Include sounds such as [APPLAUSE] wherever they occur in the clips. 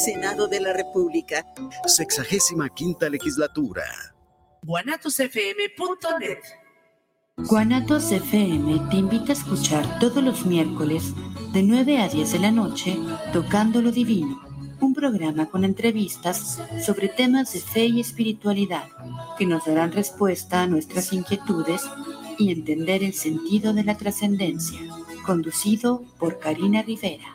Senado de la República. Sexagésima quinta legislatura. guanatosfm.net Guanatos FM te invita a escuchar todos los miércoles de 9 a 10 de la noche Tocando lo Divino, un programa con entrevistas sobre temas de fe y espiritualidad que nos darán respuesta a nuestras inquietudes y entender el sentido de la trascendencia, conducido por Karina Rivera.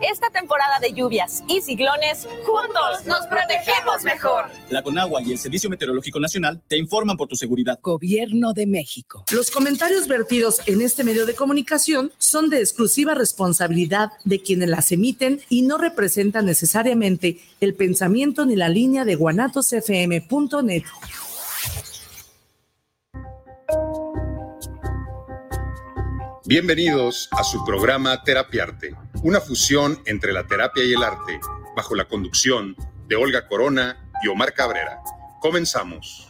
Esta temporada de lluvias y ciclones, juntos nos protegemos mejor. La Conagua y el Servicio Meteorológico Nacional te informan por tu seguridad. Gobierno de México. Los comentarios vertidos en este medio de comunicación son de exclusiva responsabilidad de quienes las emiten y no representan necesariamente el pensamiento ni la línea de guanatosfm.net. Bienvenidos a su programa Terapiarte, una fusión entre la terapia y el arte, bajo la conducción de Olga Corona y Omar Cabrera. Comenzamos.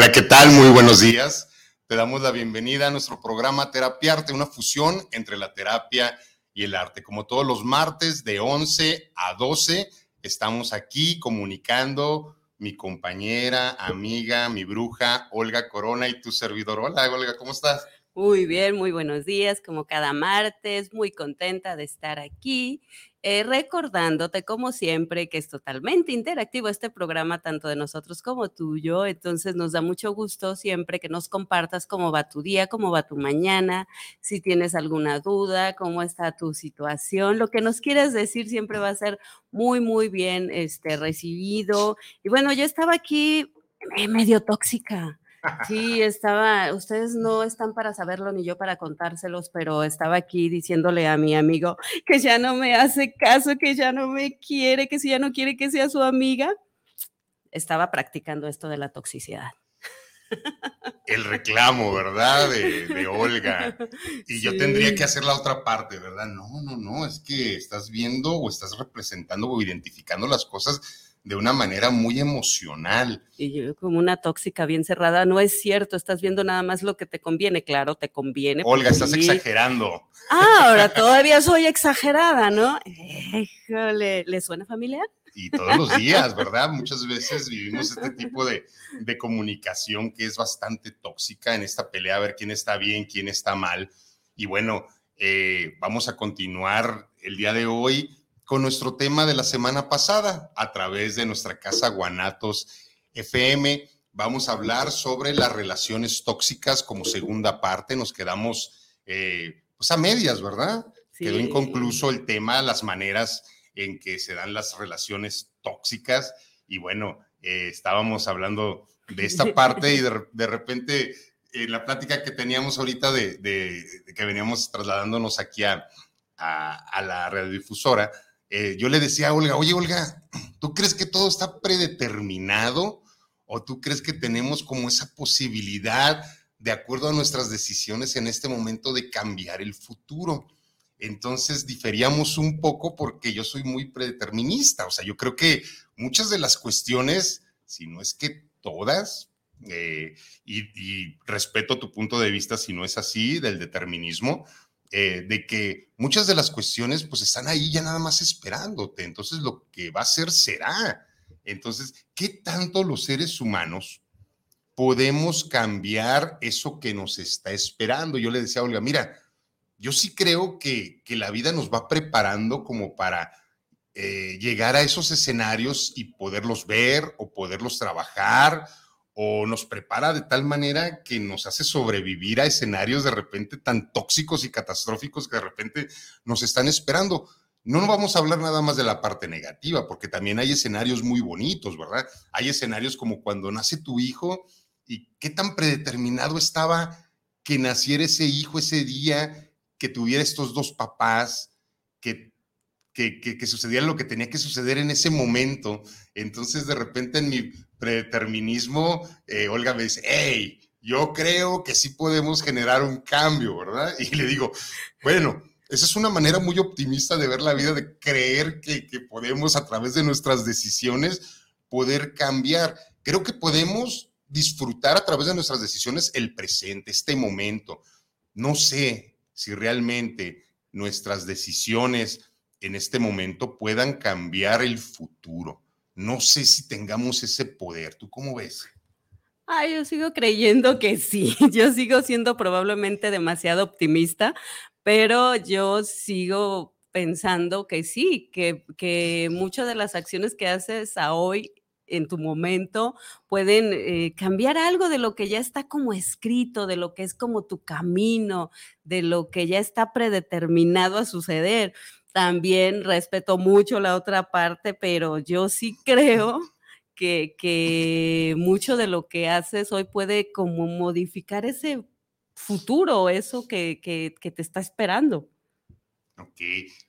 Hola, ¿qué tal? Muy buenos días. Te damos la bienvenida a nuestro programa Terapiarte, una fusión entre la terapia y el arte. Como todos los martes de 11 a 12, estamos aquí comunicando mi compañera, amiga, mi bruja, Olga Corona y tu servidor. Hola, Olga, ¿cómo estás? Muy bien, muy buenos días, como cada martes, muy contenta de estar aquí, eh, recordándote como siempre que es totalmente interactivo este programa, tanto de nosotros como tuyo, entonces nos da mucho gusto siempre que nos compartas cómo va tu día, cómo va tu mañana, si tienes alguna duda, cómo está tu situación, lo que nos quieres decir siempre va a ser muy, muy bien este, recibido. Y bueno, yo estaba aquí eh, medio tóxica. Sí, estaba, ustedes no están para saberlo ni yo para contárselos, pero estaba aquí diciéndole a mi amigo que ya no me hace caso, que ya no me quiere, que si ya no quiere que sea su amiga. Estaba practicando esto de la toxicidad. El reclamo, ¿verdad? De, de Olga. [LAUGHS] Y yo tendría que hacer la otra parte, ¿verdad? No, no, no, es que estás viendo o estás representando o identificando las cosas de una manera muy emocional. Y yo como una tóxica bien cerrada, no es cierto, estás viendo nada más lo que te conviene, claro, te conviene. Olga, pues estás sí. exagerando. Ah, ahora todavía soy exagerada, ¿no? Híjole, ¿le suena familiar? Y todos los días, ¿verdad? Muchas veces vivimos este tipo de, de comunicación que es bastante tóxica en esta pelea, a ver quién está bien, quién está mal. Y bueno, eh, vamos a continuar el día de hoy con nuestro tema de la semana pasada a través de nuestra casa Guanatos FM. Vamos a hablar sobre las relaciones tóxicas como segunda parte. Nos quedamos eh, pues a medias, ¿verdad? Quedó inconcluso el tema, las maneras en que se dan las relaciones tóxicas. Y bueno, eh, estábamos hablando de esta [LAUGHS] parte y de, de repente en la plática que teníamos ahorita de, de- de que veníamos trasladándonos aquí a, a- a la radiodifusora, eh, yo le decía a Olga, oye Olga, [CLEARS THROAT] ¿tú crees que todo está predeterminado o tú crees que tenemos como esa posibilidad de acuerdo a nuestras decisiones en este momento de cambiar el futuro? Entonces diferíamos un poco porque yo soy muy predeterminista, o sea, yo creo que muchas de las cuestiones, si no es que todas, eh, y, y respeto tu punto de vista si no es así, del determinismo, eh, de que muchas de las cuestiones pues están ahí ya nada más esperándote, entonces lo que va a ser será. Entonces, ¿qué tanto los seres humanos podemos cambiar eso que nos está esperando? Yo le decía a Olga, mira, yo sí creo que, que la vida nos va preparando como para eh, llegar a esos escenarios y poderlos ver o poderlos trabajar o nos prepara de tal manera que nos hace sobrevivir a escenarios de repente tan tóxicos y catastróficos que de repente nos están esperando. No vamos a hablar nada más de la parte negativa, porque también hay escenarios muy bonitos, ¿verdad? Hay escenarios como cuando nace tu hijo y qué tan predeterminado estaba que naciera ese hijo ese día, que tuviera estos dos papás, que, que, que, sucediera lo que tenía que suceder en ese momento. Entonces, de repente, en mi predeterminismo, eh, Olga me dice, hey, yo creo que sí podemos generar un cambio, ¿verdad? [LAUGHS] Y le digo, bueno, esa es una manera muy optimista de ver la vida, de creer que, que podemos a través de nuestras decisiones poder cambiar. Creo que podemos disfrutar a través de nuestras decisiones el presente, este momento. No sé si realmente nuestras decisiones en este momento puedan cambiar el futuro no sé si tengamos ese poder. ¿Tú cómo ves? Ay, yo sigo creyendo que sí. [LAUGHS] Yo sigo siendo probablemente demasiado optimista, pero yo sigo pensando que sí, que, que muchas de las acciones que haces a hoy en tu momento pueden eh, cambiar algo de lo que ya está como escrito, de lo que es como tu camino, de lo que ya está predeterminado a suceder también respeto mucho la otra parte, pero yo sí creo que, que mucho de lo que haces hoy puede como modificar ese futuro, eso que, que, que te está esperando. Ok,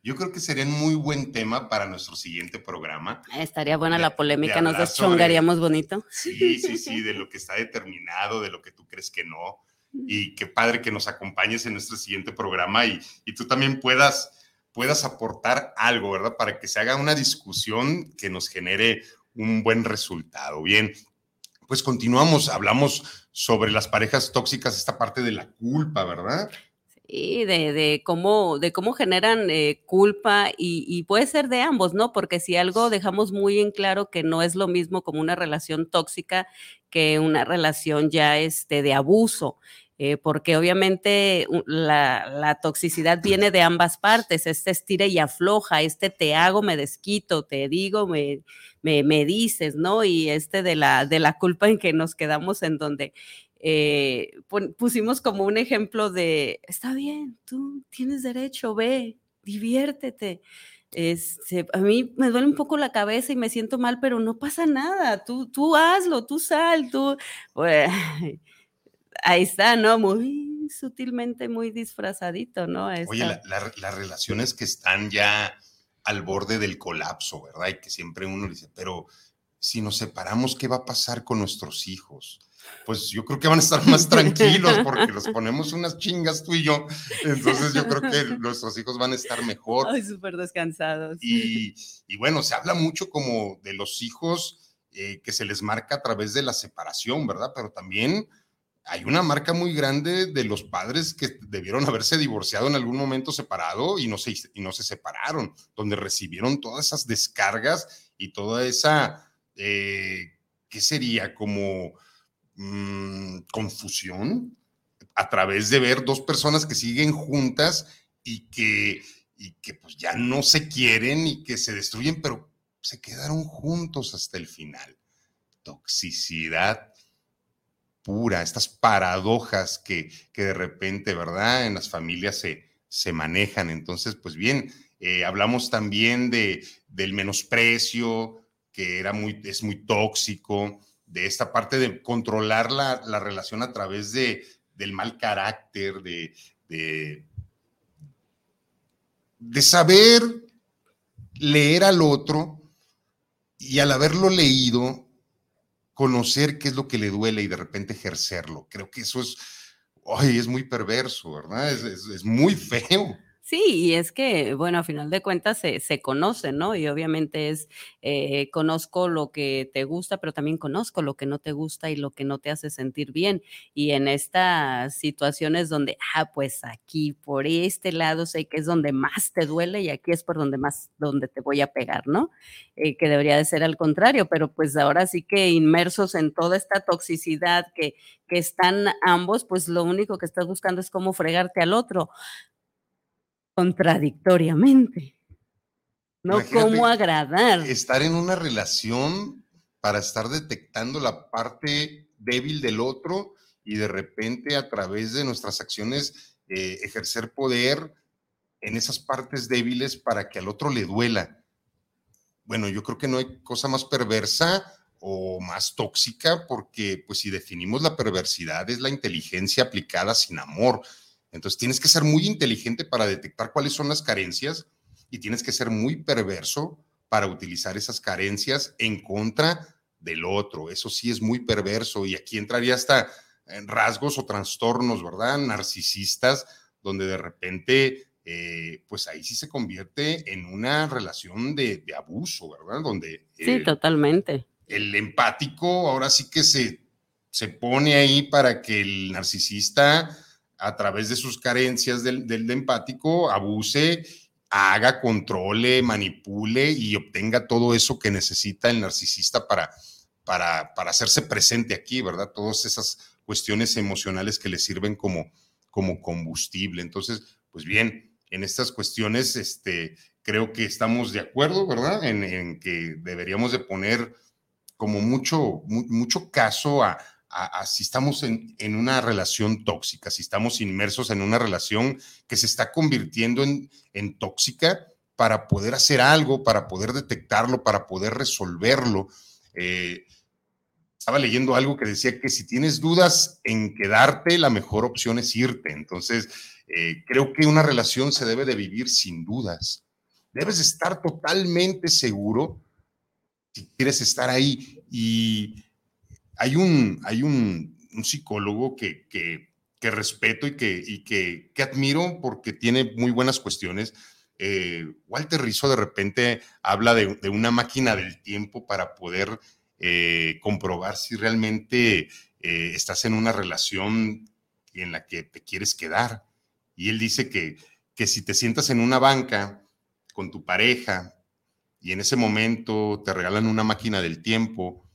yo creo que sería un muy buen tema para nuestro siguiente programa. Estaría buena la polémica, nos deschongaríamos bonito. Sí, sí, sí, [LAUGHS] de lo que está determinado, de lo que tú crees que no. Y qué padre que nos acompañes en nuestro siguiente programa y, y tú también puedas puedas aportar algo, ¿verdad? Para que se haga una discusión que nos genere un buen resultado. Bien, pues continuamos, hablamos sobre las parejas tóxicas, esta parte de la culpa, ¿verdad? Sí, de, cómo, de cómo generan eh, culpa y, y, puede ser de ambos, ¿no? Porque si algo dejamos muy en claro que no es lo mismo como una relación tóxica que una relación ya este, de abuso. Eh, porque obviamente la, toxicidad viene de ambas partes, este estira y afloja, este te hago, me desquito, te digo, me, me, dices, ¿no? Y este de la, de la culpa en que nos quedamos en donde eh, pusimos como un ejemplo de, está bien, tú tienes derecho, ve, diviértete. Este, a mí me duele un poco la cabeza y me siento mal, pero no pasa nada, tú, tú hazlo, tú sal, tú... [LAUGHS] ahí está, ¿no? Muy sutilmente, muy disfrazadito, ¿no? Oye, las relaciones que están ya al borde del colapso, ¿verdad? Y que siempre uno dice, pero si nos separamos, ¿qué va a pasar con nuestros hijos? Pues yo creo que van a estar más tranquilos porque los [LAUGHS] ponemos unas chingas tú y yo. Entonces yo creo que nuestros hijos van a estar mejor. Ay, súper descansados. Y, y, bueno, se habla mucho como de los hijos eh, que se les marca a través de la separación, ¿verdad? Pero también hay una marca muy grande de los padres que debieron haberse divorciado en algún momento separado y no se, y no se separaron, donde recibieron todas esas descargas y toda esa, eh, ¿qué sería? Como mm, confusión a través de ver dos personas que siguen juntas y que, y que pues ya no se quieren y que se destruyen, pero se quedaron juntos hasta el final. Toxicidad pura, estas paradojas que, que de repente, ¿verdad? En las familias se, se manejan. Entonces, pues bien, eh, hablamos también de, del menosprecio, que era muy, es muy tóxico, de esta parte de controlar la, la relación a través de, del mal carácter, de, de, de saber leer al otro y al haberlo leído, conocer qué es lo que le duele y de repente ejercerlo. Creo que eso es, ay, es muy perverso, ¿verdad? Es, es muy feo. Sí, y es que, bueno, a final de cuentas se, se conoce, ¿no? Y obviamente es, eh, conozco lo que te gusta, pero también conozco lo que no te gusta y lo que no te hace sentir bien. Y en estas situaciones donde, ah, pues aquí por este lado sé que es donde más te duele y aquí es por donde más, donde te voy a pegar, ¿no? Eh, que debería de ser al contrario, pero pues ahora sí que inmersos en toda esta toxicidad que, que están ambos, pues lo único que estás buscando es cómo fregarte al otro contradictoriamente. No cómo agradar. Estar en una relación para estar detectando la parte débil del otro y de repente a través de nuestras acciones eh, ejercer poder en esas partes débiles para que al otro le duela. Bueno, yo creo que no hay cosa más perversa o más tóxica porque pues si definimos la perversidad es la inteligencia aplicada sin amor. Entonces tienes que ser muy inteligente para detectar cuáles son las carencias y tienes que ser muy perverso para utilizar esas carencias en contra del otro. Eso sí es muy perverso y aquí entraría hasta rasgos o trastornos, ¿verdad? Narcisistas, donde de repente, eh, pues ahí sí se convierte en una relación de, abuso, ¿verdad? Donde... Sí, totalmente. El empático ahora sí que se, se pone ahí para que el narcisista, a través de sus carencias del, del empático, abuse haga, controle, manipule y obtenga todo eso que necesita el narcisista para, para, para hacerse presente aquí, ¿verdad? Todas esas cuestiones emocionales que le sirven como, como combustible. Entonces, pues bien, en estas cuestiones, este, creo que estamos de acuerdo, ¿verdad? En, que deberíamos de poner como mucho, mucho caso a, si estamos en, en, una relación tóxica, si estamos inmersos en una relación que se está convirtiendo en, en tóxica para poder hacer algo, para poder detectarlo, para poder resolverlo. Eh, estaba leyendo algo que decía que si tienes dudas en quedarte, la mejor opción es irte. Entonces, eh, creo que una relación se debe de vivir sin dudas. Debes estar totalmente seguro si quieres estar ahí. Y hay un, hay un, psicólogo que, que, respeto y, que, y que, admiro porque tiene muy buenas cuestiones. Eh, Walter Rizzo de repente habla de, una máquina del tiempo para poder eh, comprobar si realmente eh, estás en una relación en la que te quieres quedar. Y él dice que, que si te sientas en una banca con tu pareja y en ese momento te regalan una máquina del tiempo,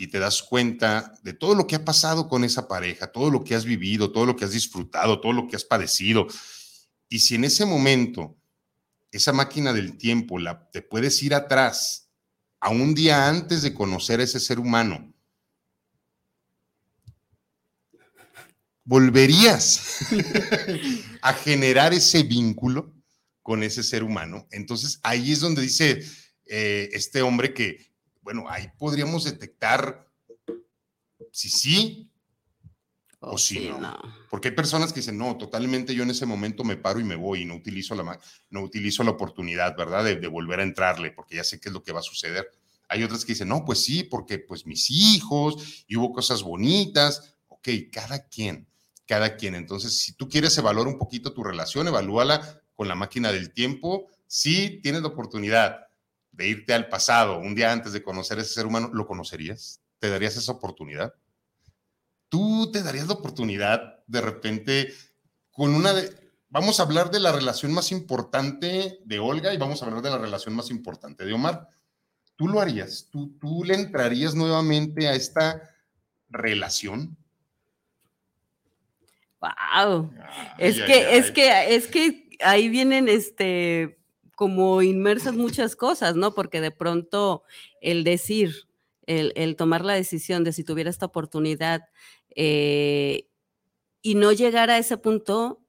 y te das cuenta de todo lo que ha pasado con esa pareja, todo lo que has vivido, todo lo que has disfrutado, todo lo que has padecido. Y si en ese momento esa máquina del tiempo la, te puedes ir atrás a un día antes de conocer a ese ser humano, volverías [LAUGHS] a generar ese vínculo con ese ser humano. Entonces ahí es donde dice eh, este hombre que bueno, ahí podríamos detectar si sí o, si no. Porque hay personas que dicen, no, totalmente yo en ese momento me paro y me voy y no utilizo la, no utilizo la oportunidad, ¿verdad? De, volver a entrarle, porque ya sé qué es lo que va a suceder. Hay otras que dicen, no, pues sí, porque pues mis hijos y hubo cosas bonitas. Ok, cada quien, cada quien. Entonces, si tú quieres evaluar un poquito tu relación, evalúala con la máquina del tiempo. Sí, tienes la oportunidad de irte al pasado un día antes de conocer a ese ser humano, ¿lo conocerías? ¿Te darías esa oportunidad? ¿Tú te darías la oportunidad de repente con una de... Vamos a hablar de la relación más importante de Olga y vamos a hablar de la relación más importante de Omar. ¿Tú lo harías? ¿Tú, tú le entrarías nuevamente a esta relación? Wow. es que, es que, es que ahí vienen este como inmersas muchas cosas, ¿no? Porque de pronto el decir, el, tomar la decisión de si tuviera esta oportunidad eh, y no llegar a ese punto,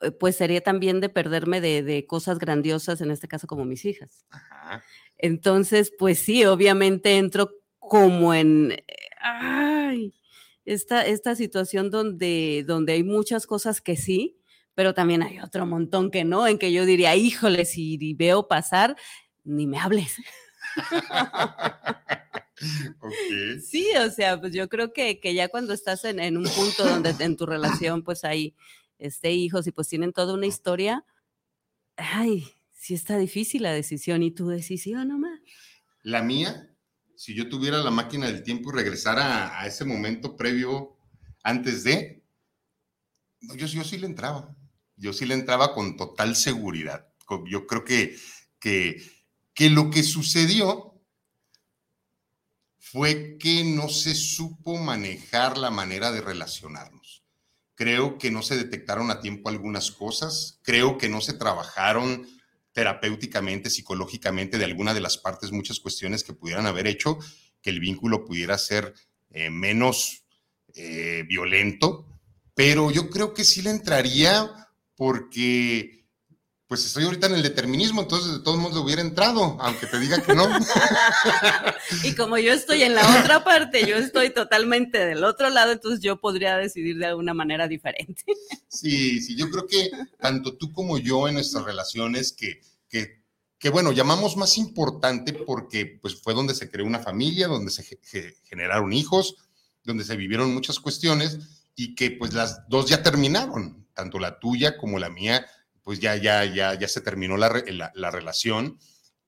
eh, pues sería también de perderme de, cosas grandiosas, en este caso como mis hijas. Entonces, pues sí, obviamente entro como en, ay, esta, esta situación donde, donde hay muchas cosas que sí, pero también hay otro montón que no, en que yo diría, híjole, si veo pasar, ni me hables. [LAUGHS] Sí, o sea, pues yo creo que, que ya cuando estás en, un punto donde en tu relación pues hay este, hijos y pues tienen toda una historia, ay, sí está difícil la decisión y tu decisión nomás. La mía, si yo tuviera la máquina del tiempo y regresara a, ese momento previo antes de, yo, yo sí le entraba yo sí le entraba con total seguridad. Yo creo que, que, que lo que sucedió fue que no se supo manejar la manera de relacionarnos. Creo que no se detectaron a tiempo algunas cosas, creo que no se trabajaron terapéuticamente, psicológicamente de alguna de las partes, muchas cuestiones que pudieran haber hecho que el vínculo pudiera ser eh, menos eh, violento, pero yo creo que sí le entraría porque pues estoy ahorita en el determinismo, entonces de todos modos hubiera entrado, aunque te diga que no. [LAUGHS] y como yo estoy en la otra parte, yo estoy totalmente del otro lado, entonces yo podría decidir de alguna manera diferente. [LAUGHS] sí, sí, yo creo que tanto tú como yo en nuestras relaciones, que, que, que bueno, llamamos más importante porque pues fue donde se creó una familia, donde se generaron hijos, donde se vivieron muchas cuestiones y que pues las dos ya terminaron, tanto la tuya como la mía pues ya, ya, ya, ya se terminó la, relación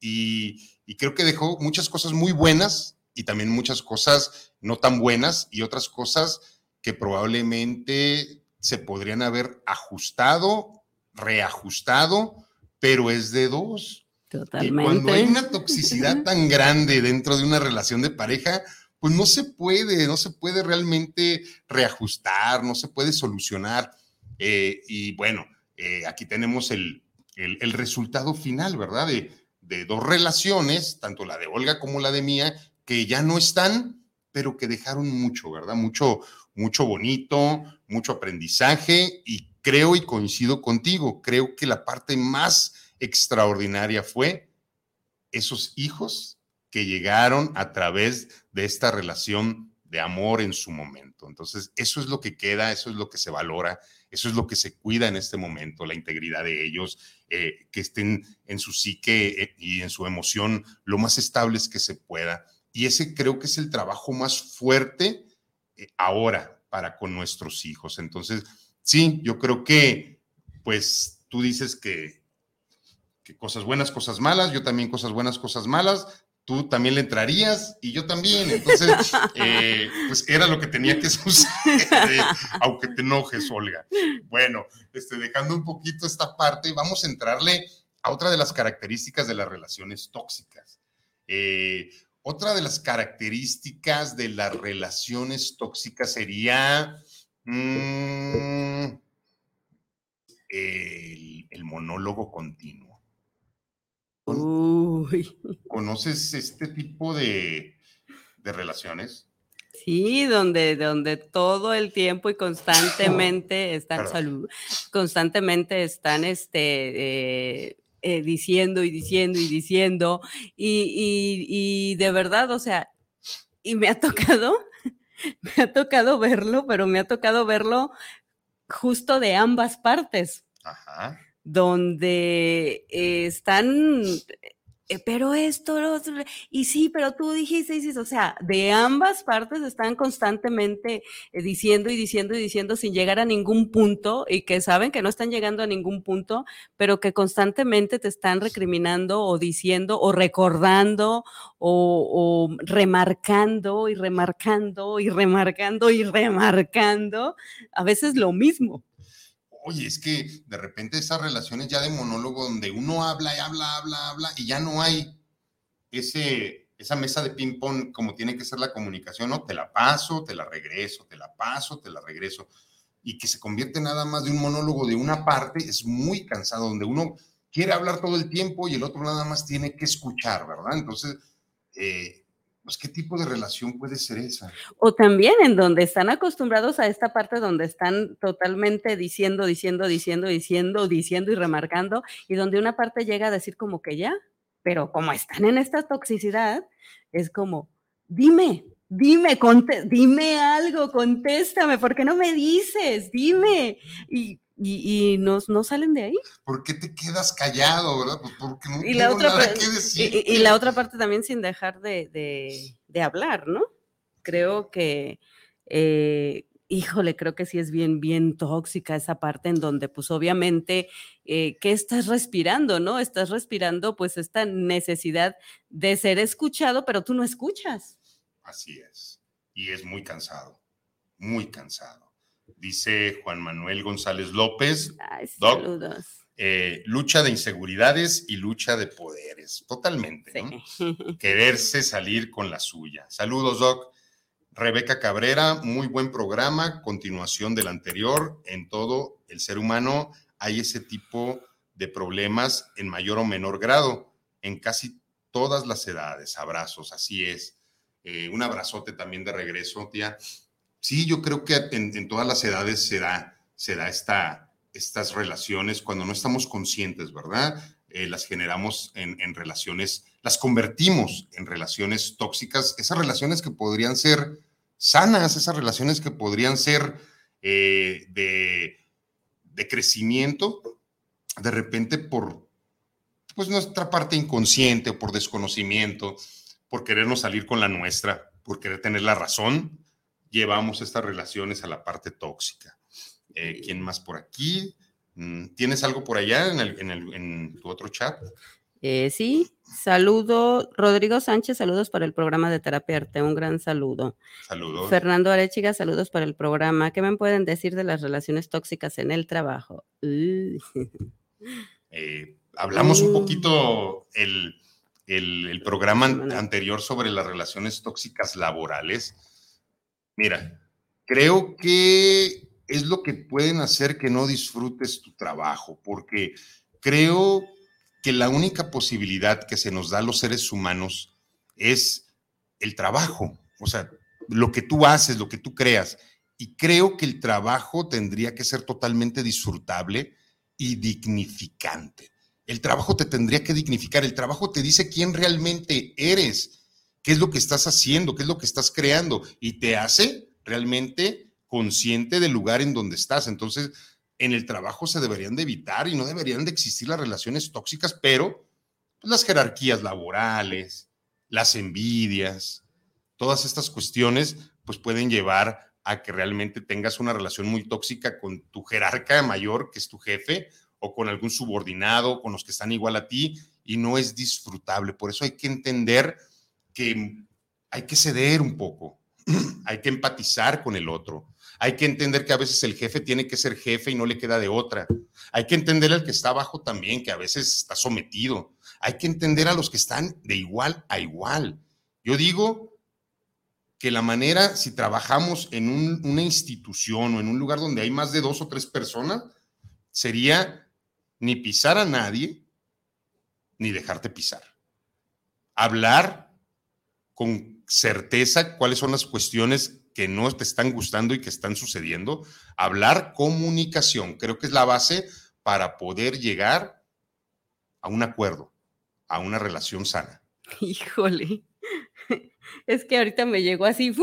y, creo que dejó muchas cosas muy buenas y también muchas cosas no tan buenas y otras cosas que probablemente se podrían haber ajustado, reajustado, pero es de dos. Totalmente. Y cuando hay una toxicidad [LAUGHS] tan grande dentro de una relación de pareja, pues no se puede, no se puede realmente reajustar, no se puede solucionar. Eh, y bueno, eh, aquí tenemos el, resultado final, ¿verdad? De, dos relaciones, tanto la de Olga como la de Mía, que ya no están, pero que dejaron mucho, ¿verdad? Mucho, mucho bonito, mucho aprendizaje y creo y coincido contigo, creo que la parte más extraordinaria fue esos hijos que llegaron a través de esta relación de amor en su momento. Entonces, eso es lo que queda, eso es lo que se valora eso es lo que se cuida en este momento, la integridad de ellos, eh, que estén en su psique eh, y en su emoción lo más estables que se pueda. Y ese creo que es el trabajo más fuerte eh, ahora para con nuestros hijos. Entonces, sí, yo creo que, pues tú dices que, que cosas buenas, cosas malas, yo también cosas buenas, cosas malas, tú también le entrarías y yo también. Entonces, [LAUGHS] eh, pues era lo que tenía que suceder, aunque te enojes, Olga. Bueno, este, dejando un poquito esta parte, vamos a entrarle a otra de las características de las relaciones tóxicas. Eh, otra de las características de las relaciones tóxicas sería mm, el monólogo continuo. Uy. ¿Conoces este tipo de, relaciones? Sí, donde, donde todo el tiempo y constantemente están salud, constantemente están este, eh, eh, diciendo y diciendo y diciendo. Y, y, de verdad, o sea, y me ha tocado, [LAUGHS] me ha tocado verlo, pero me ha tocado verlo justo de ambas partes. Ajá donde están, eh, pero esto, y sí, pero tú dijiste, o sea, de ambas partes están constantemente eh, diciendo y diciendo y diciendo sin llegar a ningún punto y que saben que no están llegando a ningún punto, pero que constantemente te están recriminando o diciendo o recordando o remarcando y remarcando y remarcando y remarcando, a veces lo mismo oye, es que de repente esas relaciones ya de monólogo donde uno habla y habla, habla, habla y ya no hay ese, esa mesa de ping-pong como tiene que ser la comunicación, ¿no? Te la paso, te la regreso, te la paso, te la regreso. Y que se convierte nada más de un monólogo de una parte es muy cansado, donde uno quiere hablar todo el tiempo y el otro nada más tiene que escuchar, ¿verdad? Entonces, eh, pues, ¿qué tipo de relación puede ser esa? O también en donde están acostumbrados a esta parte donde están totalmente diciendo, diciendo, diciendo, diciendo, diciendo y remarcando, y donde una parte llega a decir como que ya, pero como están en esta toxicidad, es como, dime, dime, dime algo, contéstame, ¿por qué no me dices? Dime. Y y, y no, salen de ahí. ¿Por qué te quedas callado, verdad? Pues porque no y la otra nada que decir. Y, la otra parte también sin dejar de, hablar, ¿no? Creo que, eh, híjole, creo que sí es bien, bien tóxica esa parte en donde, pues obviamente, eh, ¿qué estás respirando, no? Estás respirando, pues, esta necesidad de ser escuchado, pero tú no escuchas. Así es. Y es muy cansado, muy cansado dice Juan Manuel González López. saludos. Eh, lucha de inseguridades y lucha de poderes, totalmente. [LAUGHS] Quererse salir con la suya. Saludos, Doc. Rebeca Cabrera, muy buen programa, continuación del anterior. En todo el ser humano hay ese tipo de problemas en mayor o menor grado, en casi todas las edades. Abrazos, así es. Eh, un abrazote también de regreso, tía. Sí, yo creo que en, todas las edades se da, esta, estas relaciones cuando no estamos conscientes, ¿verdad? Eh, las generamos en, relaciones, las convertimos en relaciones tóxicas, esas relaciones que podrían ser sanas, esas relaciones que podrían ser eh, de, de, crecimiento, de repente por pues nuestra parte inconsciente por desconocimiento, por querernos salir con la nuestra, por querer tener la razón, llevamos estas relaciones a la parte tóxica. Eh, ¿Quién más por aquí? Mm, ¿Tienes algo por allá en, el, en, el, en tu otro chat? Eh, sí, saludo. Rodrigo Sánchez, saludos para el programa de Terapia Arte, un gran saludo. Saludos. Fernando Arechiga, saludos para el programa. ¿Qué me pueden decir de las relaciones tóxicas en el trabajo? [LAUGHS] Eh, hablamos un uh. poquito el, el, el programa anterior sobre las relaciones tóxicas laborales. Mira, creo que es lo que pueden hacer que no disfrutes tu trabajo, porque creo que la única posibilidad que se nos da a los seres humanos es el trabajo, o sea, lo que tú haces, lo que tú creas. Y creo que el trabajo tendría que ser totalmente disfrutable y dignificante. El trabajo te tendría que dignificar, el trabajo te dice quién realmente eres, qué es lo que estás haciendo, qué es lo que estás creando y te hace realmente consciente del lugar en donde estás. Entonces, en el trabajo se deberían de evitar y no deberían de existir las relaciones tóxicas, pero pues, las jerarquías laborales, las envidias, todas estas cuestiones, pues pueden llevar a que realmente tengas una relación muy tóxica con tu jerarca mayor, que es tu jefe, o con algún subordinado, con los que están igual a ti, y no es disfrutable. Por eso hay que entender que hay que ceder un poco, [CLEARS THROAT] hay que empatizar con el otro, hay que entender que a veces el jefe tiene que ser jefe y no le queda de otra. Hay que entender al que está abajo también, que a veces está sometido. Hay que entender a los que están de igual a igual. Yo digo que la manera, si trabajamos en una institución o en un lugar donde hay más de dos o tres personas, sería ni pisar a nadie, ni dejarte pisar. Hablar con certeza cuáles son las cuestiones que no te están gustando y que están sucediendo. Hablar comunicación, creo que es la base para poder llegar a un acuerdo, a una relación sana. Híjole, [LAUGHS] es que ahorita me llegó así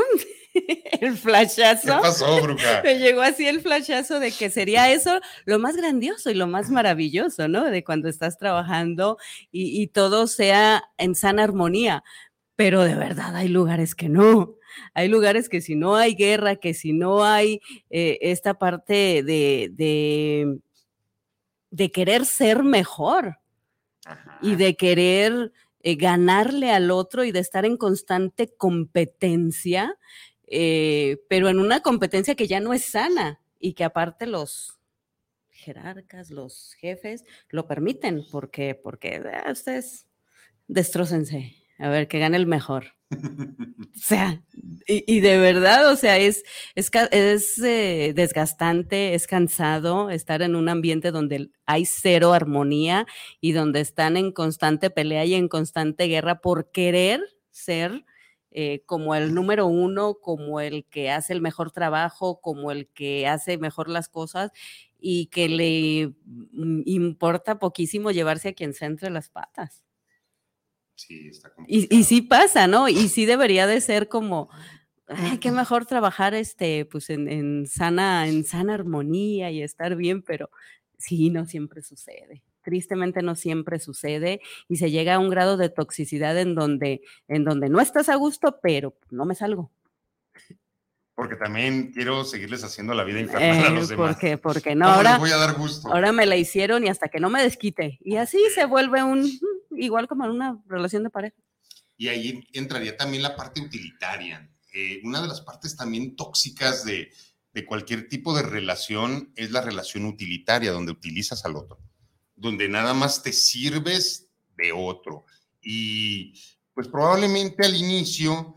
[LAUGHS] el flashazo. ¿Qué pasó, bruja? [LAUGHS] Me llegó así el flashazo de que sería eso lo más grandioso y lo más maravilloso, ¿no? De cuando estás trabajando y, y todo sea en sana armonía. Pero de verdad hay lugares que no hay lugares que si no hay guerra, que si no hay eh, esta parte de, de, querer ser mejor y de querer eh, ganarle al otro y de estar en constante competencia, eh, pero en una competencia que ya no es sana y que aparte los jerarcas, los jefes lo permiten porque, porque ustedes destrócense, a ver, que gane el mejor. [LAUGHS] O sea, y, de verdad, o sea, es, es, eh, desgastante, es cansado estar en un ambiente donde hay cero armonía y donde están en constante pelea y en constante guerra por querer ser eh, como el número uno, como el que hace el mejor trabajo, como el que hace mejor las cosas y que le mm, importa poquísimo llevarse a quien se entre las patas. Sí, está y, y sí pasa, ¿no? Y sí debería de ser como, ay, qué mejor trabajar este, pues en, sana, en sana armonía y estar bien, pero sí, no siempre sucede. Tristemente no siempre sucede y se llega a un grado de toxicidad en donde, en donde no estás a gusto, pero no me salgo porque también quiero seguirles haciendo la vida infernal a los eh, demás. Porque, porque no, ahora, voy a dar gusto? ahora me la hicieron y hasta que no me desquite. Y así se vuelve un, igual como en una relación de pareja. Y ahí entraría también la parte utilitaria. Eh, una de las partes también tóxicas de, de cualquier tipo de relación es la relación utilitaria, donde utilizas al otro, donde nada más te sirves de otro. Y pues probablemente al inicio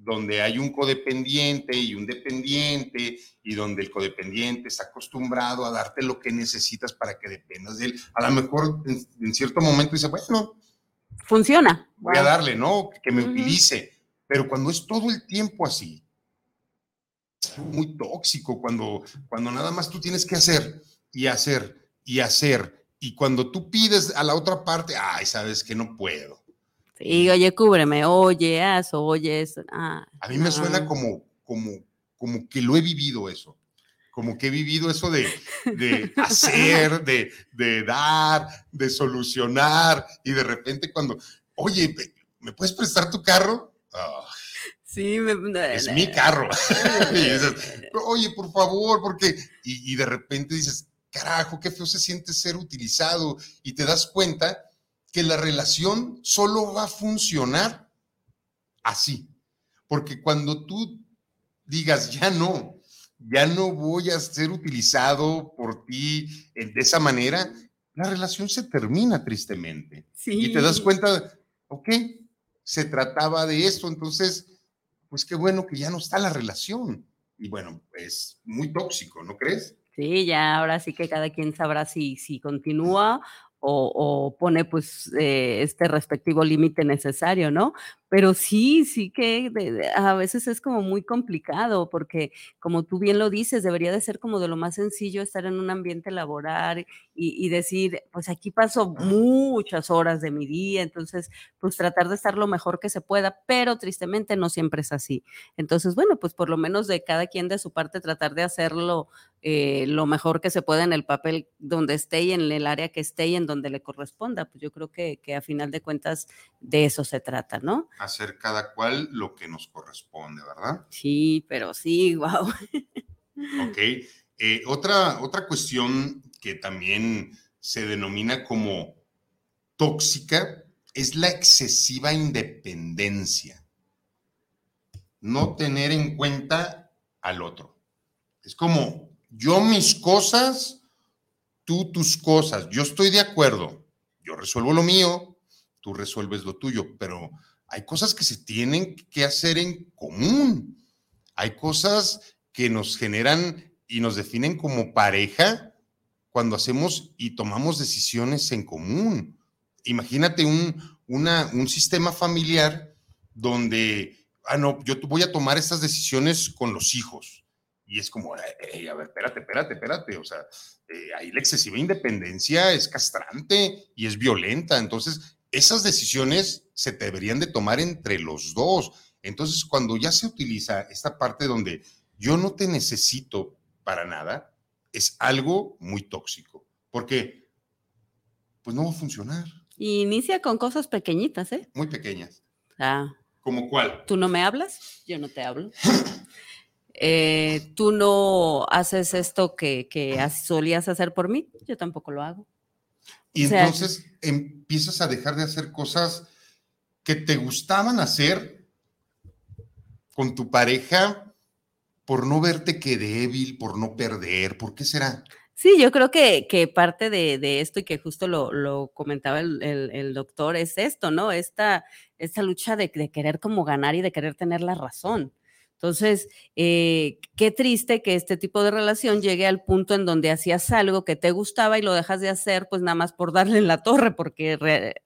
donde hay un codependiente y un dependiente y donde el codependiente está acostumbrado a darte lo que necesitas para que dependas de él. A lo mejor en, cierto momento dice, bueno, funciona. Voy a darle, ¿no? Que me utilice. Pero cuando es todo el tiempo así, es muy tóxico, cuando, cuando nada más tú tienes que hacer y hacer y hacer, y cuando tú pides a la otra parte, ay, sabes que no puedo. Sí, oye, cúbreme, oye, haz, oye, eso. Ah, A mí me suena como, como, como que lo he vivido eso como que he vivido eso de, de hacer, de, de, dar, de solucionar, y de repente cuando, oye, ¿me puedes prestar tu carro? Oh, sí, me, es mi carro. [LAUGHS] y dices, oye, por favor, porque, y, y de repente dices, carajo, qué feo se siente ser utilizado, y te das cuenta que la relación solo va a funcionar así. Porque cuando tú digas, ya no, ya no voy a ser utilizado por ti de esa manera, la relación se termina tristemente. Sí. Y te das cuenta, ok, se trataba de esto, entonces, pues qué bueno que ya no está la relación. Y bueno, es muy tóxico, ¿no crees? Sí, ya ahora sí que cada quien sabrá si, si continúa o, o, pone pues eh, este respectivo límite necesario, ¿no? Pero sí, sí que de, a veces es como muy complicado porque como tú bien lo dices, debería de ser como de lo más sencillo estar en un ambiente laboral y, decir, pues aquí paso muchas horas de mi día, entonces pues tratar de estar lo mejor que se pueda, pero tristemente no siempre es así. Entonces, bueno, pues por lo menos de cada quien de su parte tratar de hacerlo eh, lo mejor que se pueda en el papel donde esté y en el área que esté y en donde le corresponda. Pues yo creo que a final de cuentas de eso se trata, ¿no? Hacer cada cual lo que nos corresponde, ¿verdad? Sí, pero sí, [LAUGHS] wow. Ok. Eh, otra, otra cuestión que también se denomina como tóxica es la excesiva independencia. No tener en cuenta al otro. Es como yo mis cosas, tú tus cosas. Yo estoy de acuerdo. Yo resuelvo lo mío, tú resuelves lo tuyo, pero hay cosas que se tienen que hacer en común. Hay cosas que nos generan y nos definen como pareja cuando hacemos y tomamos decisiones en común. Imagínate un, un sistema familiar donde, ah, no, yo voy a tomar estas decisiones con los hijos. Y es como, a ver, espérate, espérate, espérate. O sea, eh, ahí la excesiva independencia es castrante y es violenta. Entonces, esas decisiones se deberían de tomar entre los dos. Entonces, cuando ya se utiliza esta parte donde yo no te necesito para nada, es algo muy tóxico, porque pues no va a funcionar. Y inicia con cosas pequeñitas, ¿eh? Muy pequeñas. Ah. ¿Como cuál? Tú no me hablas, yo no te hablo. [LAUGHS] eh, tú no haces esto que, que solías hacer por mí, yo tampoco lo hago. Y o sea, entonces empiezas a dejar de hacer cosas que te gustaban hacer con tu pareja por no verte que débil, por no perder. ¿Por qué será? Sí, yo creo que, que parte de, de, esto y que justo lo, lo comentaba el, el, el, doctor es esto, ¿no? Esta, esta lucha de, de, querer como ganar y de querer tener la razón. Entonces, eh, qué triste que este tipo de relación llegue al punto en donde hacías algo que te gustaba y lo dejas de hacer, pues nada más por darle en la torre, porque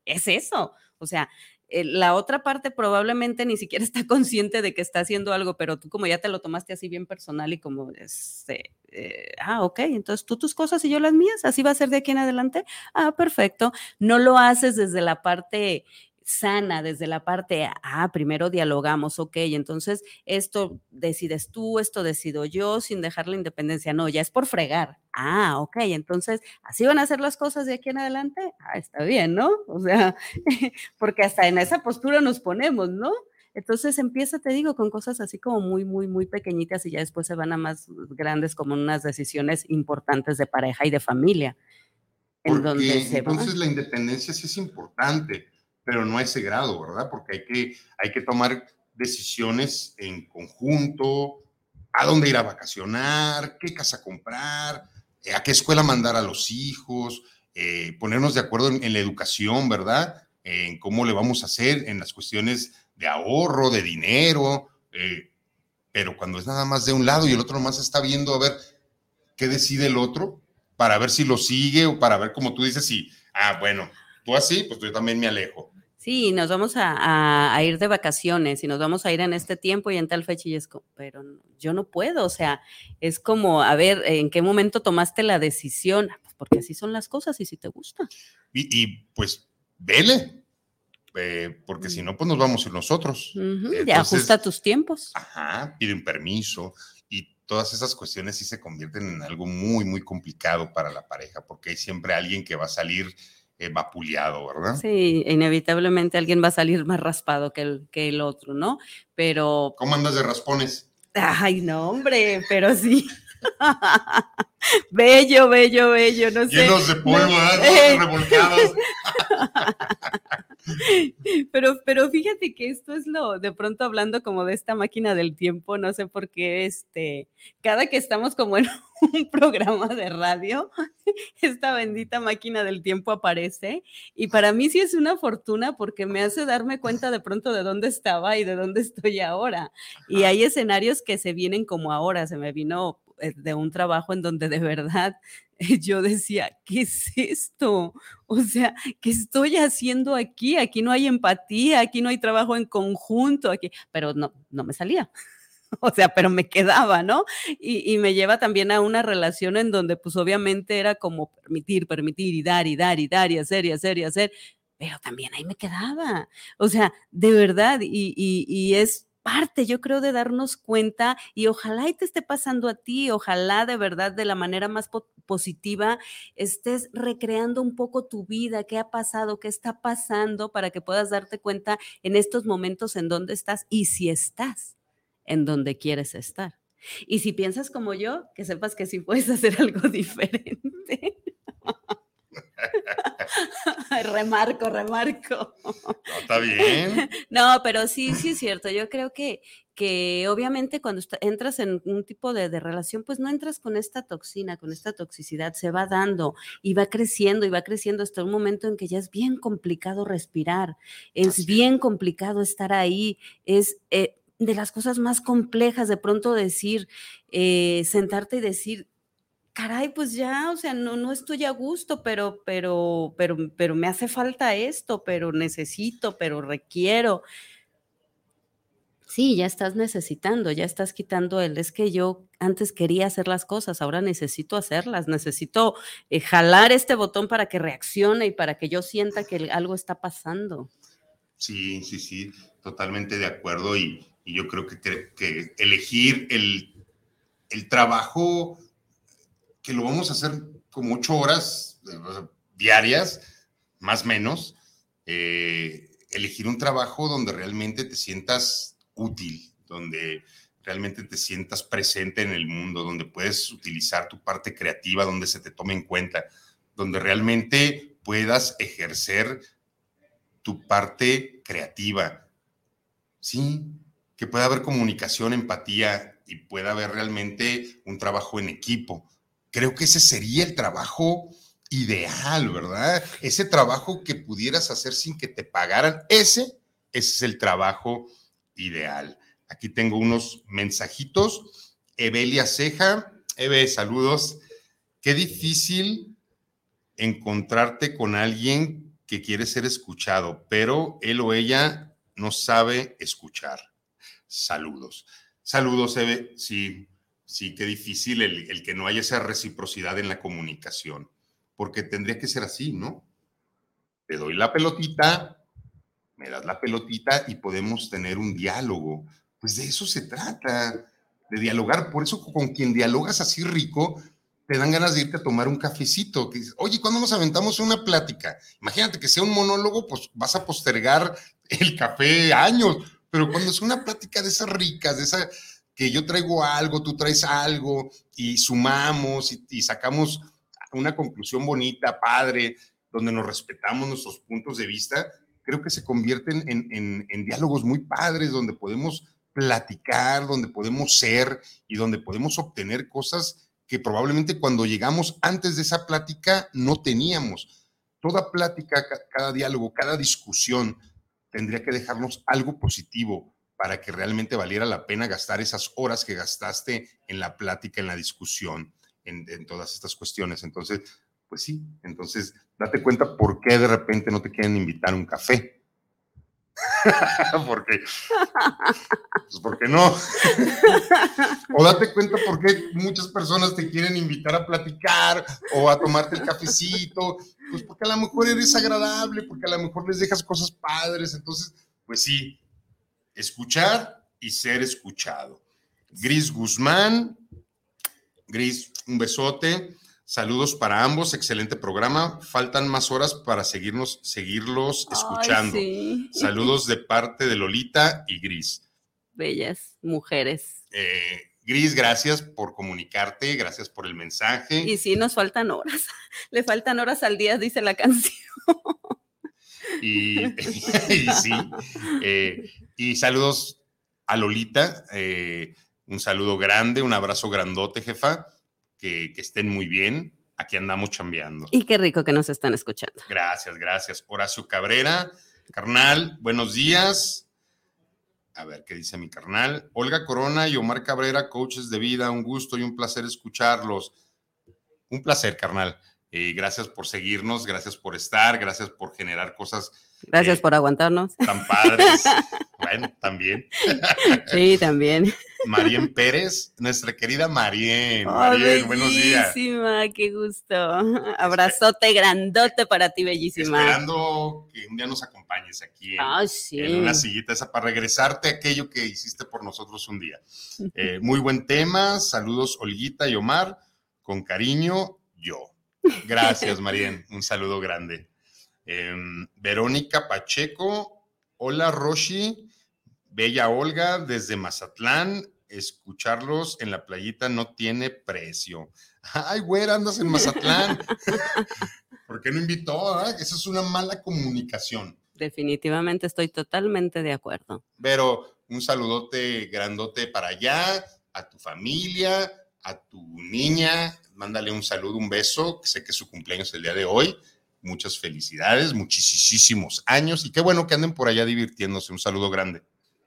es eso. O sea, eh, la otra parte probablemente ni siquiera está [LAUGHS] consciente de que está haciendo algo, pero tú como ya te lo tomaste así bien personal y como, este, eh, ah, ok, entonces tú tus cosas y yo las mías, así va a ser de aquí en adelante. Ah, perfecto. No lo haces desde la parte sana desde la parte, ah, primero dialogamos, ok, entonces esto decides tú, esto decido yo, sin dejar la independencia, no, ya es por fregar. Ah, ok, entonces así van a ser las cosas de aquí en adelante. Ah, está bien, ¿no? O sea, [LAUGHS] porque hasta en esa postura nos ponemos, ¿no? Entonces empieza, te digo, con cosas así como muy, muy, muy pequeñitas y ya después se van a más grandes como unas decisiones importantes de pareja y de familia. En donde se entonces va. la independencia sí es importante pero no a ese grado, ¿verdad? Porque hay que, hay que tomar decisiones en conjunto, a dónde ir a vacacionar, qué casa comprar, eh, a qué escuela mandar a los hijos, eh, ponernos de acuerdo en, la educación, ¿verdad? En cómo le vamos a hacer en las cuestiones de ahorro, de dinero, eh, pero cuando es nada más de un lado y el otro nomás está viendo a ver qué decide el otro, para ver si lo sigue o para ver, como tú dices, si, ah, bueno, tú así, pues yo también me alejo. Sí, nos vamos a, a, ir de vacaciones y nos vamos a ir en este tiempo y en tal fecha y es como, pero yo no puedo, o sea, es como, a ver, ¿en qué momento tomaste la decisión? Ah, pues porque así son las cosas y si te gusta. Y, y pues, vele, eh, porque si mm. no, pues nos vamos a ir nosotros. ajusta tus tiempos. Ajá, piden permiso y todas esas cuestiones sí se convierten en algo muy, muy complicado para la pareja, porque hay siempre alguien que va a salir eh, vapuleado, ¿verdad? Sí, inevitablemente alguien va a salir más raspado que el, que el otro, ¿no? Pero... ¿Cómo andas de raspones? Ay, no, hombre, pero sí. [LAUGHS] bello, bello, bello, no sé. Llenos de polvo, ¿eh? revolcados. [LAUGHS] Pero, pero fíjate que esto es lo, de pronto hablando como de esta máquina del tiempo, no sé por qué, este, cada que estamos como en [LAUGHS] un programa de radio, esta bendita máquina del tiempo aparece y para mí sí es una fortuna porque me hace darme cuenta de pronto de dónde estaba y de dónde estoy ahora. Y hay escenarios que se vienen como ahora, se me vino de un trabajo en donde de verdad yo decía, ¿qué es esto? O sea, ¿qué estoy haciendo aquí? Aquí no hay empatía, aquí no hay trabajo en conjunto, aquí, pero no, no me salía. [LAUGHS] O sea, pero me quedaba, ¿no? Y, me lleva también a una relación en donde pues obviamente era como permitir, permitir y dar y dar y dar y hacer y hacer y hacer, pero también ahí me quedaba. O sea, de verdad, y es parte, yo creo, de darnos cuenta y ojalá y te esté pasando a ti, ojalá de verdad de la manera más positiva estés recreando un poco tu vida, qué ha pasado, qué está pasando para que puedas darte cuenta en estos momentos en dónde estás y si estás en donde quieres estar. Y si piensas como yo, que sepas que sí puedes [LAUGHS] hacer algo [LAUGHS] diferente. [LAUGHS] [LAUGHS] remarco, remarco. No, está bien. [LAUGHS] No, pero sí, sí es cierto. Yo creo que, que obviamente cuando entras en un tipo de, relación, pues no entras con esta toxina, con esta toxicidad, se va dando y va creciendo y va creciendo hasta un momento en que ya es bien complicado respirar, es bien complicado estar ahí, es... Eh, de las cosas más complejas de pronto decir, eh, sentarte y decir, caray, pues ya, o sea, no, no estoy a gusto, pero, pero, pero, pero me hace falta esto, pero necesito, pero requiero. Sí, ya estás necesitando, ya estás quitando el, es que yo antes quería hacer las cosas, ahora necesito hacerlas, necesito eh, jalar este botón para que reaccione y para que yo sienta que algo está pasando. Sí, sí, sí, totalmente de acuerdo y, yo creo que, que, elegir el, el trabajo que lo vamos a hacer como ocho horas eh, diarias, más o menos, eh, elegir un trabajo donde realmente te sientas útil, donde realmente te sientas presente en el mundo, donde puedes utilizar tu parte creativa, donde se te tome en cuenta, donde realmente puedas ejercer tu parte creativa. Sí, que pueda haber comunicación, empatía y pueda haber realmente un trabajo en equipo creo que ese sería el trabajo ideal, ¿verdad? Ese trabajo que pudieras hacer sin que te pagaran, ese, ese es el trabajo ideal. Aquí tengo unos mensajitos. Evelia Ceja, Eve, saludos. Qué difícil encontrarte con alguien que quiere ser escuchado, pero él o ella no sabe escuchar. Saludos. Saludos, Eve. Sí, sí, qué difícil el, que no haya esa reciprocidad en la comunicación, porque tendría que ser así, ¿no? Te doy la pelotita, me das la pelotita y podemos tener un diálogo. Pues de eso se trata, de dialogar. Por eso con quien dialogas así rico, te dan ganas de irte a tomar un cafecito. Oye, ¿cuándo nos aventamos una plática? Imagínate que sea un monólogo, pues vas a postergar el café años, pero cuando es una plática de esas ricas, de esa que yo traigo algo, tú traes algo y sumamos y, sacamos una conclusión bonita, padre, donde nos respetamos nuestros puntos de vista, creo que se convierten en, en, diálogos muy padres, donde podemos platicar, donde podemos ser y donde podemos obtener cosas que probablemente cuando llegamos antes de esa plática no teníamos. Toda plática, cada diálogo, cada discusión tendría que dejarnos algo positivo, para que realmente valiera la pena gastar esas horas que gastaste en la plática, en la discusión, en, todas estas cuestiones. Entonces, pues sí, entonces date cuenta por qué de repente no te quieren invitar a un café. [LAUGHS] porque, pues porque no. [LAUGHS] o date cuenta por qué muchas personas te quieren invitar a platicar o a tomarte el cafecito, pues porque a lo mejor eres agradable, porque a lo mejor les dejas cosas padres, entonces, pues sí, escuchar y ser escuchado. Gris Guzmán, Gris, un besote. Saludos para ambos, excelente programa. Faltan más horas para seguirnos, seguirlos escuchando. Saludos de parte de Lolita y Gris. Bellas mujeres. Eh, Gris, gracias por comunicarte, gracias por el mensaje. Y sí, nos faltan horas. [LAUGHS] Le faltan horas al día, dice la canción. Y, [LAUGHS] sí. Eh, y saludos a Lolita. Eh, un saludo grande, un abrazo grandote, jefa que, estén muy bien. Aquí andamos chambeando. Y qué rico que nos están escuchando. Gracias, gracias. Horacio Cabrera, carnal, buenos días. A ver qué dice mi carnal. Olga Corona y Omar Cabrera, coaches de vida, un gusto y un placer escucharlos. Un placer, carnal. Y gracias por seguirnos, gracias por estar, gracias por generar cosas. Gracias por aguantarnos. Tan padres. [LAUGHS] bueno, también. sí, también. Marien Pérez, nuestra querida Marien. Marien, buenos días. Bellísima, qué gusto. Abrazote grandote para ti, bellísima. Esperando que un día nos acompañes aquí en, una sillita esa para regresarte a aquello que hiciste por nosotros un día. Eh, [LAUGHS] muy buen tema. Saludos, Olguita y Omar. Con cariño, yo. [LAUGHS] Gracias, Marien. Un saludo grande. Em, Verónica Pacheco. Hola, Roshi. Bella Olga, desde Mazatlán, escucharlos en la playita no tiene precio. Ay, güera, andas en Mazatlán. [LAUGHS] ¿Por qué no invitó? Ah? Esa es una mala comunicación. Definitivamente estoy totalmente de acuerdo. Pero un saludote grandote para allá, a tu familia, a tu niña. Mándale un saludo, un beso. Sé que su cumpleaños el día de hoy. Muchas felicidades, muchísimos años y qué bueno que anden por allá divirtiéndose. Un saludo grande.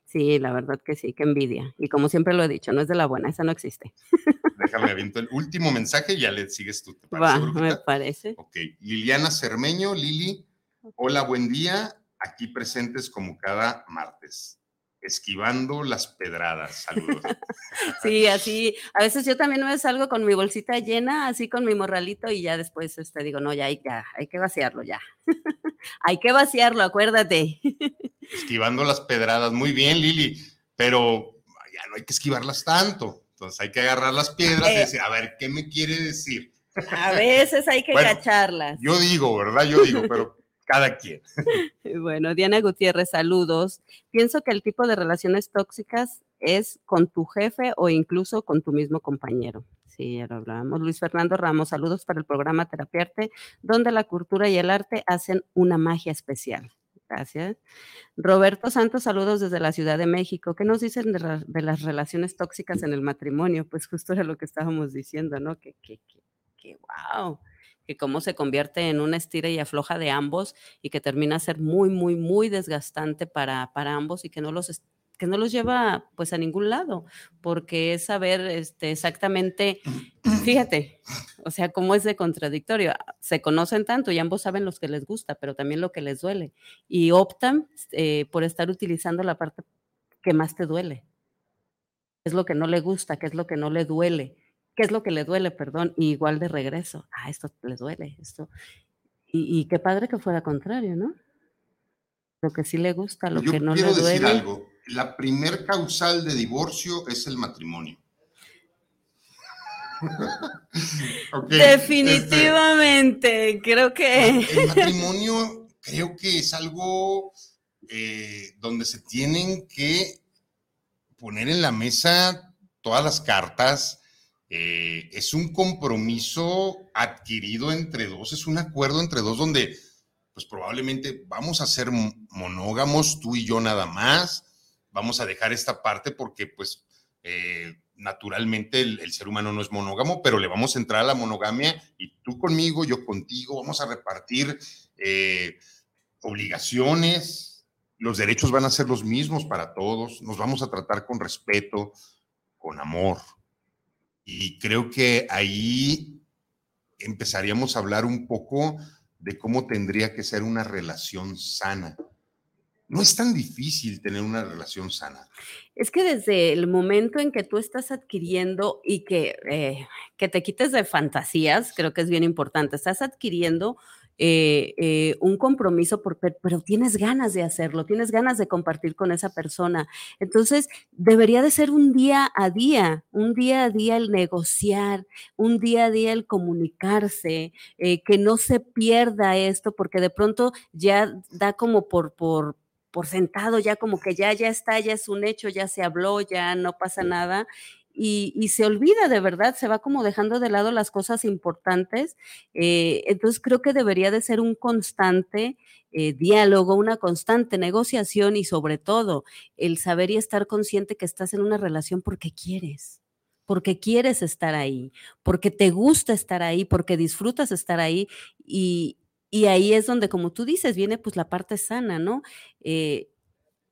Sí, la verdad que sí, qué envidia. Y como siempre lo he dicho, no es de la buena, esa no existe. [LAUGHS] Déjame aviento el último mensaje y ya le sigues tú. ¿te parece, Va, me parece. Ok, Liliana Cermeño, Lili, hola, buen día, aquí presentes como cada martes esquivando las pedradas. Saludos. [LAUGHS] sí, así, a veces yo también me salgo con mi bolsita llena, así con mi morralito y ya después este, digo, no, ya hay, ya, hay que vaciarlo ya. [LAUGHS] hay que vaciarlo, acuérdate. [LAUGHS] Esquivando las pedradas, muy bien, Lili, pero ya no hay que esquivarlas tanto. Entonces hay que agarrar las piedras y eh. decir, a ver, ¿qué me quiere decir? A veces hay que cacharlas. Yo digo, ¿verdad? Yo digo, pero cada quien. [LAUGHS] Bueno, Diana Gutiérrez, saludos. Pienso que el tipo de relaciones tóxicas es con tu jefe o incluso con tu mismo compañero. Sí, ya lo hablábamos. Luis Fernando Ramos, saludos para el programa Terapiarte, donde la cultura y el arte hacen una magia especial. Gracias. Roberto Santos, saludos desde la Ciudad de México. ¿Qué nos dicen de, las relaciones tóxicas en el matrimonio? Pues justo era lo que estábamos diciendo, ¿no? Que, que, que, que wow que cómo se convierte en una estira y afloja de ambos y que termina a ser muy, muy, muy desgastante para, para ambos y que no los que no los lleva pues a ningún lado, porque es saber este, exactamente, fíjate, o sea, cómo es de contradictorio. Se conocen tanto y ambos saben los que les gusta, pero también lo que les duele. Y optan eh, por estar utilizando la parte que más te duele. Es lo que no le gusta, que es lo que no le duele qué es lo que le duele, perdón, y igual de regreso, ah, esto le duele, esto. Y, qué padre que fuera contrario, ¿no? Lo que sí le gusta, lo que no le duele. Decir algo. La primer causal de divorcio es el matrimonio. [LAUGHS] Este Definitivamente, creo que... El [LAUGHS] matrimonio creo que es algo eh, donde se tienen que poner en la mesa todas las cartas, eh, es un compromiso adquirido entre dos, es un acuerdo entre dos donde pues probablemente vamos a ser monógamos, tú y yo nada más, vamos a dejar esta parte porque pues eh, naturalmente el, ser humano no es monógamo, pero le vamos a entrar a la monogamia y tú conmigo, yo contigo, vamos a repartir eh, obligaciones, los derechos van a ser los mismos para todos, nos vamos a tratar con respeto, con amor, y creo que ahí empezaríamos a hablar un poco de cómo tendría que ser una relación sana. no es tan difícil tener una relación sana. Es que desde el momento en que tú estás adquiriendo y que, eh, que te quites de fantasías, creo que es bien importante, estás adquiriendo eh, eh, un compromiso, pero tienes ganas de hacerlo, tienes ganas de compartir con esa persona. Entonces, debería de ser un día a día, un día a día el negociar, un día a día el comunicarse, eh, que no se pierda esto, porque de pronto ya da como por, por, por sentado, ya como que ya, ya está, ya es un hecho, ya se habló, ya no pasa nada y, se olvida de verdad, se va como dejando de lado las cosas importantes. Eh, entonces creo que debería de ser un constante eh, diálogo, una constante negociación y sobre todo el saber y estar consciente que estás en una relación porque quieres porque quieres estar ahí, porque te gusta estar ahí, porque disfrutas estar ahí y, ahí es donde, como tú dices, viene pues la parte sana, ¿no? Eh,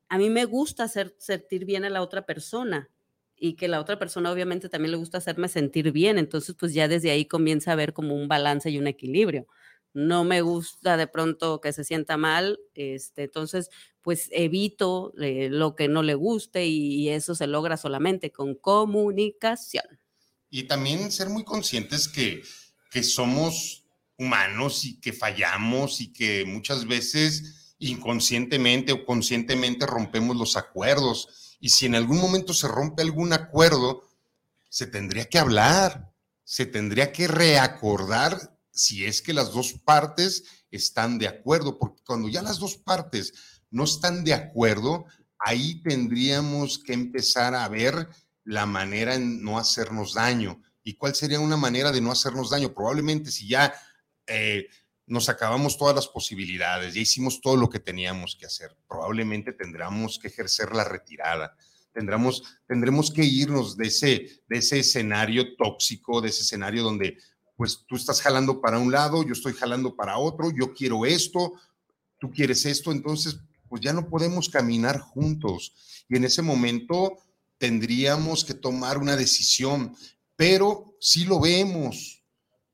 a mí me gusta hacer, sentir bien a la otra persona, y que la otra persona obviamente también le gusta hacerme sentir bien, entonces pues ya desde ahí comienza a haber como un balance y un equilibrio. No me gusta de pronto que se sienta mal, este, entonces pues evito eh, lo que no le guste y, eso se logra solamente con comunicación. Y también ser muy conscientes que, que somos humanos y que fallamos y que muchas veces inconscientemente o conscientemente rompemos los acuerdos y si en algún momento se rompe algún acuerdo, se tendría que hablar, se tendría que reacordar si es que las dos partes están de acuerdo, porque cuando ya las dos partes no están de acuerdo, ahí tendríamos que empezar a ver la manera en no hacernos daño. ¿Y cuál sería una manera de no hacernos daño? Probablemente si ya eh, nos acabamos todas las posibilidades, ya hicimos todo lo que teníamos que hacer. Probablemente tendremos que ejercer la retirada, tendremos, tendremos que irnos de ese, de ese escenario tóxico, de ese escenario donde pues tú estás jalando para un lado, yo estoy jalando para otro, yo quiero esto, tú quieres esto, entonces pues ya no podemos caminar juntos. Y en ese momento tendríamos que tomar una decisión, pero si lo vemos,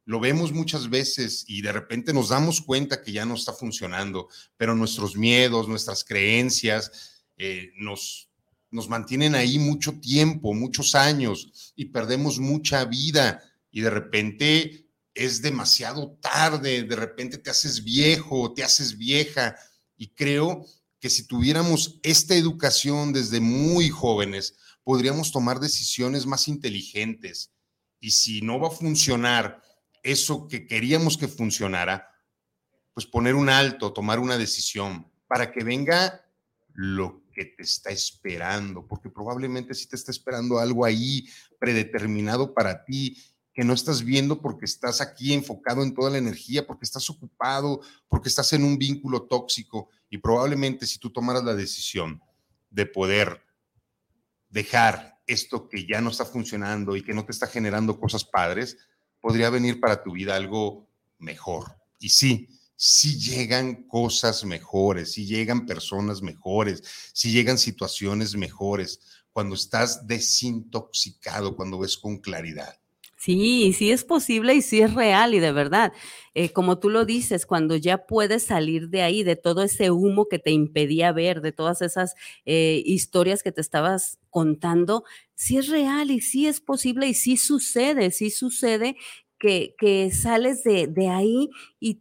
lo vemos muchas veces y de repente nos damos cuenta que ya no está funcionando, pero nuestros miedos, nuestras creencias eh, nos, nos mantienen ahí mucho tiempo, muchos años y perdemos mucha vida y de repente es demasiado tarde, de repente te haces viejo, te haces vieja. Y creo que si tuviéramos esta educación desde muy jóvenes, podríamos tomar decisiones más inteligentes. Y si no va a funcionar, eso que queríamos que funcionara, pues poner un alto, tomar una decisión para que venga lo que te está esperando, porque probablemente sí te está esperando algo ahí predeterminado para ti que no estás viendo porque estás aquí enfocado en toda la energía, porque estás ocupado, porque estás en un vínculo tóxico y probablemente si tú tomaras la decisión de poder dejar esto que ya no está funcionando y que no te está generando cosas padres, podría venir para tu vida algo mejor. Y sí, sí llegan cosas mejores, sí llegan personas mejores, sí llegan situaciones mejores cuando estás desintoxicado, cuando ves con claridad. Sí, sí es posible y sí es real y de verdad, eh, como tú lo dices, cuando ya puedes salir de ahí, de todo ese humo que te impedía ver, de todas esas eh, historias que te estabas contando, sí es real y sí es posible y sí sucede, sí sucede que, que sales de, de ahí y,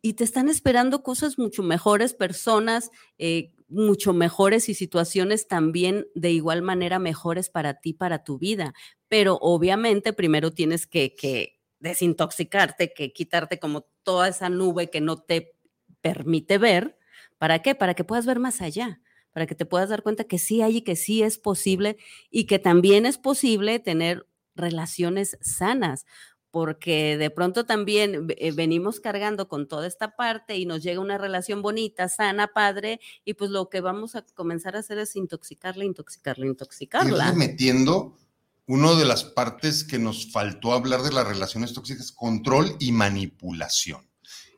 y, te están esperando cosas mucho mejores, personas eh, mucho mejores y situaciones también de igual manera mejores para ti, para tu vida. Pero obviamente primero tienes que, desintoxicarte, que quitarte como toda esa nube que no te permite ver. ¿Para qué? Para que puedas ver más allá, para que te puedas dar cuenta que sí hay y que sí es posible y que también es posible tener relaciones sanas, porque de pronto también eh, venimos cargando con toda esta parte y nos llega una relación bonita, sana, padre, y pues lo que vamos a comenzar a hacer es intoxicarla, intoxicarla, intoxicarla. Y metiendo una de las partes que nos faltó hablar de las relaciones tóxicas, control y manipulación.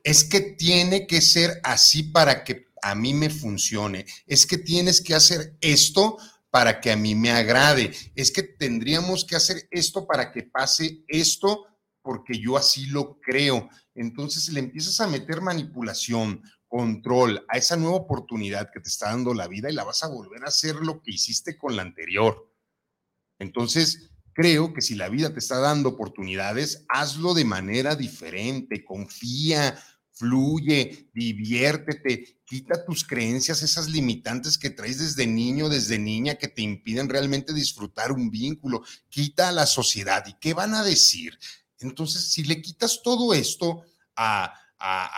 Es que tiene que ser así para que a mí me funcione. Es que tienes que hacer esto para que a mí me agrade. Es que tendríamos que hacer esto para que pase esto porque yo así lo creo. Entonces le empiezas a meter manipulación, control a esa nueva oportunidad que te está dando la vida y la vas a volver a hacer lo que hiciste con la anterior. Entonces, creo que si la vida te está dando oportunidades, hazlo de manera diferente, confía, fluye, diviértete, quita tus creencias, esas limitantes que traes desde niño, desde niña, que te impiden realmente disfrutar un vínculo, quita a la sociedad. ¿Y qué van a decir? Entonces, si le quitas todo esto a,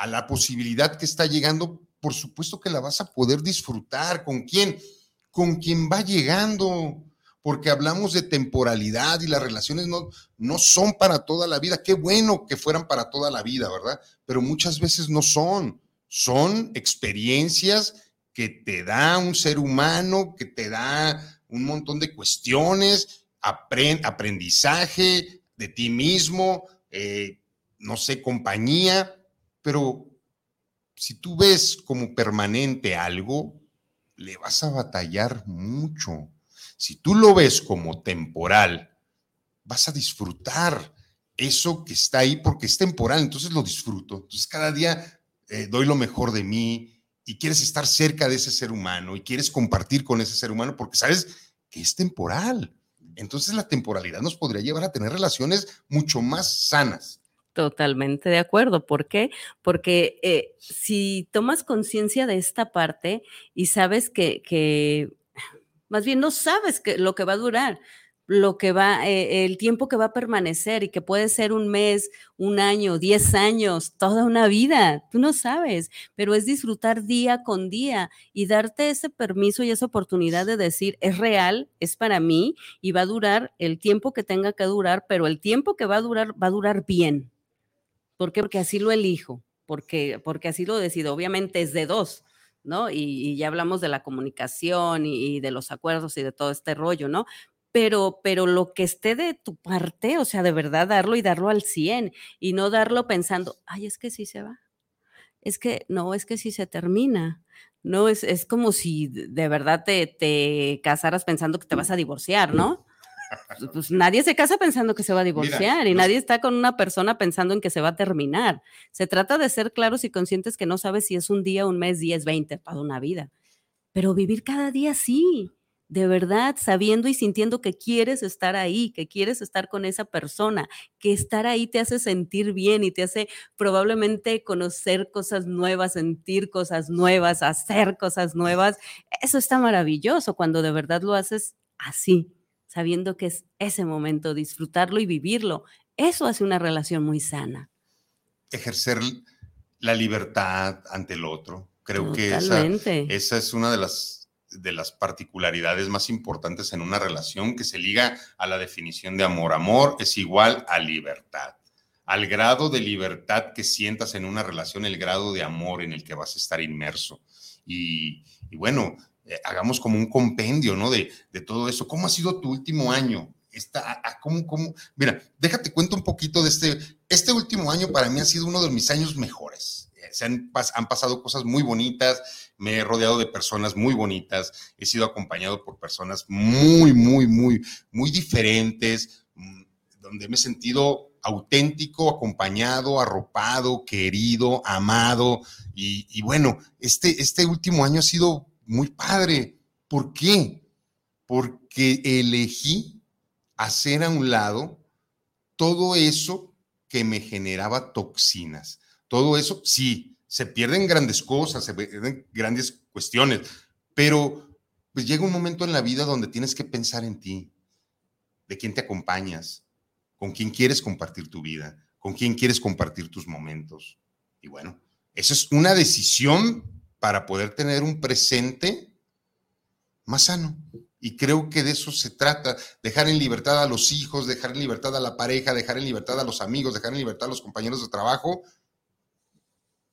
la posibilidad que está llegando, por supuesto que la vas a poder disfrutar. ¿Con quién? Con quien va llegando porque hablamos de temporalidad y las relaciones no, no son para toda la vida. Qué bueno que fueran para toda la vida, ¿verdad? Pero muchas veces no son. Son experiencias que te da un ser humano, que te da un montón de cuestiones, aprendizaje de ti mismo, eh, no sé, compañía, pero si tú ves como permanente algo, le vas a batallar mucho si tú lo ves como temporal, vas a disfrutar eso que está ahí porque es temporal, entonces lo disfruto. Entonces cada día eh, doy lo mejor de mí y quieres estar cerca de ese ser humano y quieres compartir con ese ser humano porque sabes que es temporal. Entonces la temporalidad nos podría llevar a tener relaciones mucho más sanas. Totalmente de acuerdo. ¿Por qué? Porque eh, si tomas conciencia de esta parte y sabes que, que más bien no sabes que, lo que va a durar, lo que va, eh, el tiempo que va a permanecer y que puede ser un mes, un año, diez años, toda una vida. Tú no sabes, pero es disfrutar día con día y darte ese permiso y esa oportunidad de decir, es real, es para mí y va a durar el tiempo que tenga que durar, pero el tiempo que va a durar, va a durar bien. ¿Por qué? Porque así lo elijo, porque, porque así lo decido. Obviamente es de dos ¿no? Y, ya hablamos de la comunicación y, de los acuerdos y de todo este rollo, ¿no? Pero, pero lo que esté de tu parte, o sea, de verdad darlo y darlo al 100 y no darlo pensando, ay, es que sí se va. Es que no, es que sí se termina. No, es, es como si de verdad te, te casaras pensando que te vas a divorciar, ¿no? Pues, pues, nadie se casa pensando que se va a divorciar y nadie está con una persona pensando en que se va a terminar. Se trata de ser claros y conscientes que no sabes si es un día, un mes, 10, 20, para una vida. Pero vivir cada día sí, de verdad, sabiendo y sintiendo que quieres estar ahí, que quieres estar con esa persona, que estar ahí te hace sentir bien y te hace probablemente conocer cosas nuevas, sentir cosas nuevas, hacer cosas nuevas. Eso está maravilloso cuando de verdad lo haces así sabiendo que es ese momento, disfrutarlo y vivirlo. Eso hace una relación muy sana. Ejercer la libertad ante el otro. Creo que esa, esa, es una de las, de las particularidades más importantes en una relación que se liga a la definición de amor. Amor es igual a libertad. Al grado de libertad que sientas en una relación, el grado de amor en el que vas a estar inmerso. Y, bueno, eh, hagamos como un compendio, ¿no? De, de, todo eso. ¿Cómo ha sido tu último año? Está, ¿cómo, cómo? Mira, déjate cuento un poquito de este. Este último año para mí ha sido uno de mis años mejores. Eh, se han, pasado cosas muy bonitas, me he rodeado de personas muy bonitas, he sido acompañado por personas muy, muy, muy, muy diferentes, mm, donde me he sentido auténtico, acompañado, arropado, querido, amado. Y, y, bueno, este, este último año ha sido muy padre. ¿Por qué? Porque elegí hacer a un lado todo eso que me generaba toxinas. Todo eso, sí, se pierden grandes cosas, se pierden grandes cuestiones, pero pues llega un momento en la vida donde tienes que pensar en ti, de quién te acompañas, con quién quieres compartir tu vida, con quién quieres compartir tus momentos. Y bueno, eso es una decisión para poder tener un presente más sano. Y creo que de eso se trata, dejar en libertad a los hijos, dejar en libertad a la pareja, dejar en libertad a los amigos, dejar en libertad a los compañeros de trabajo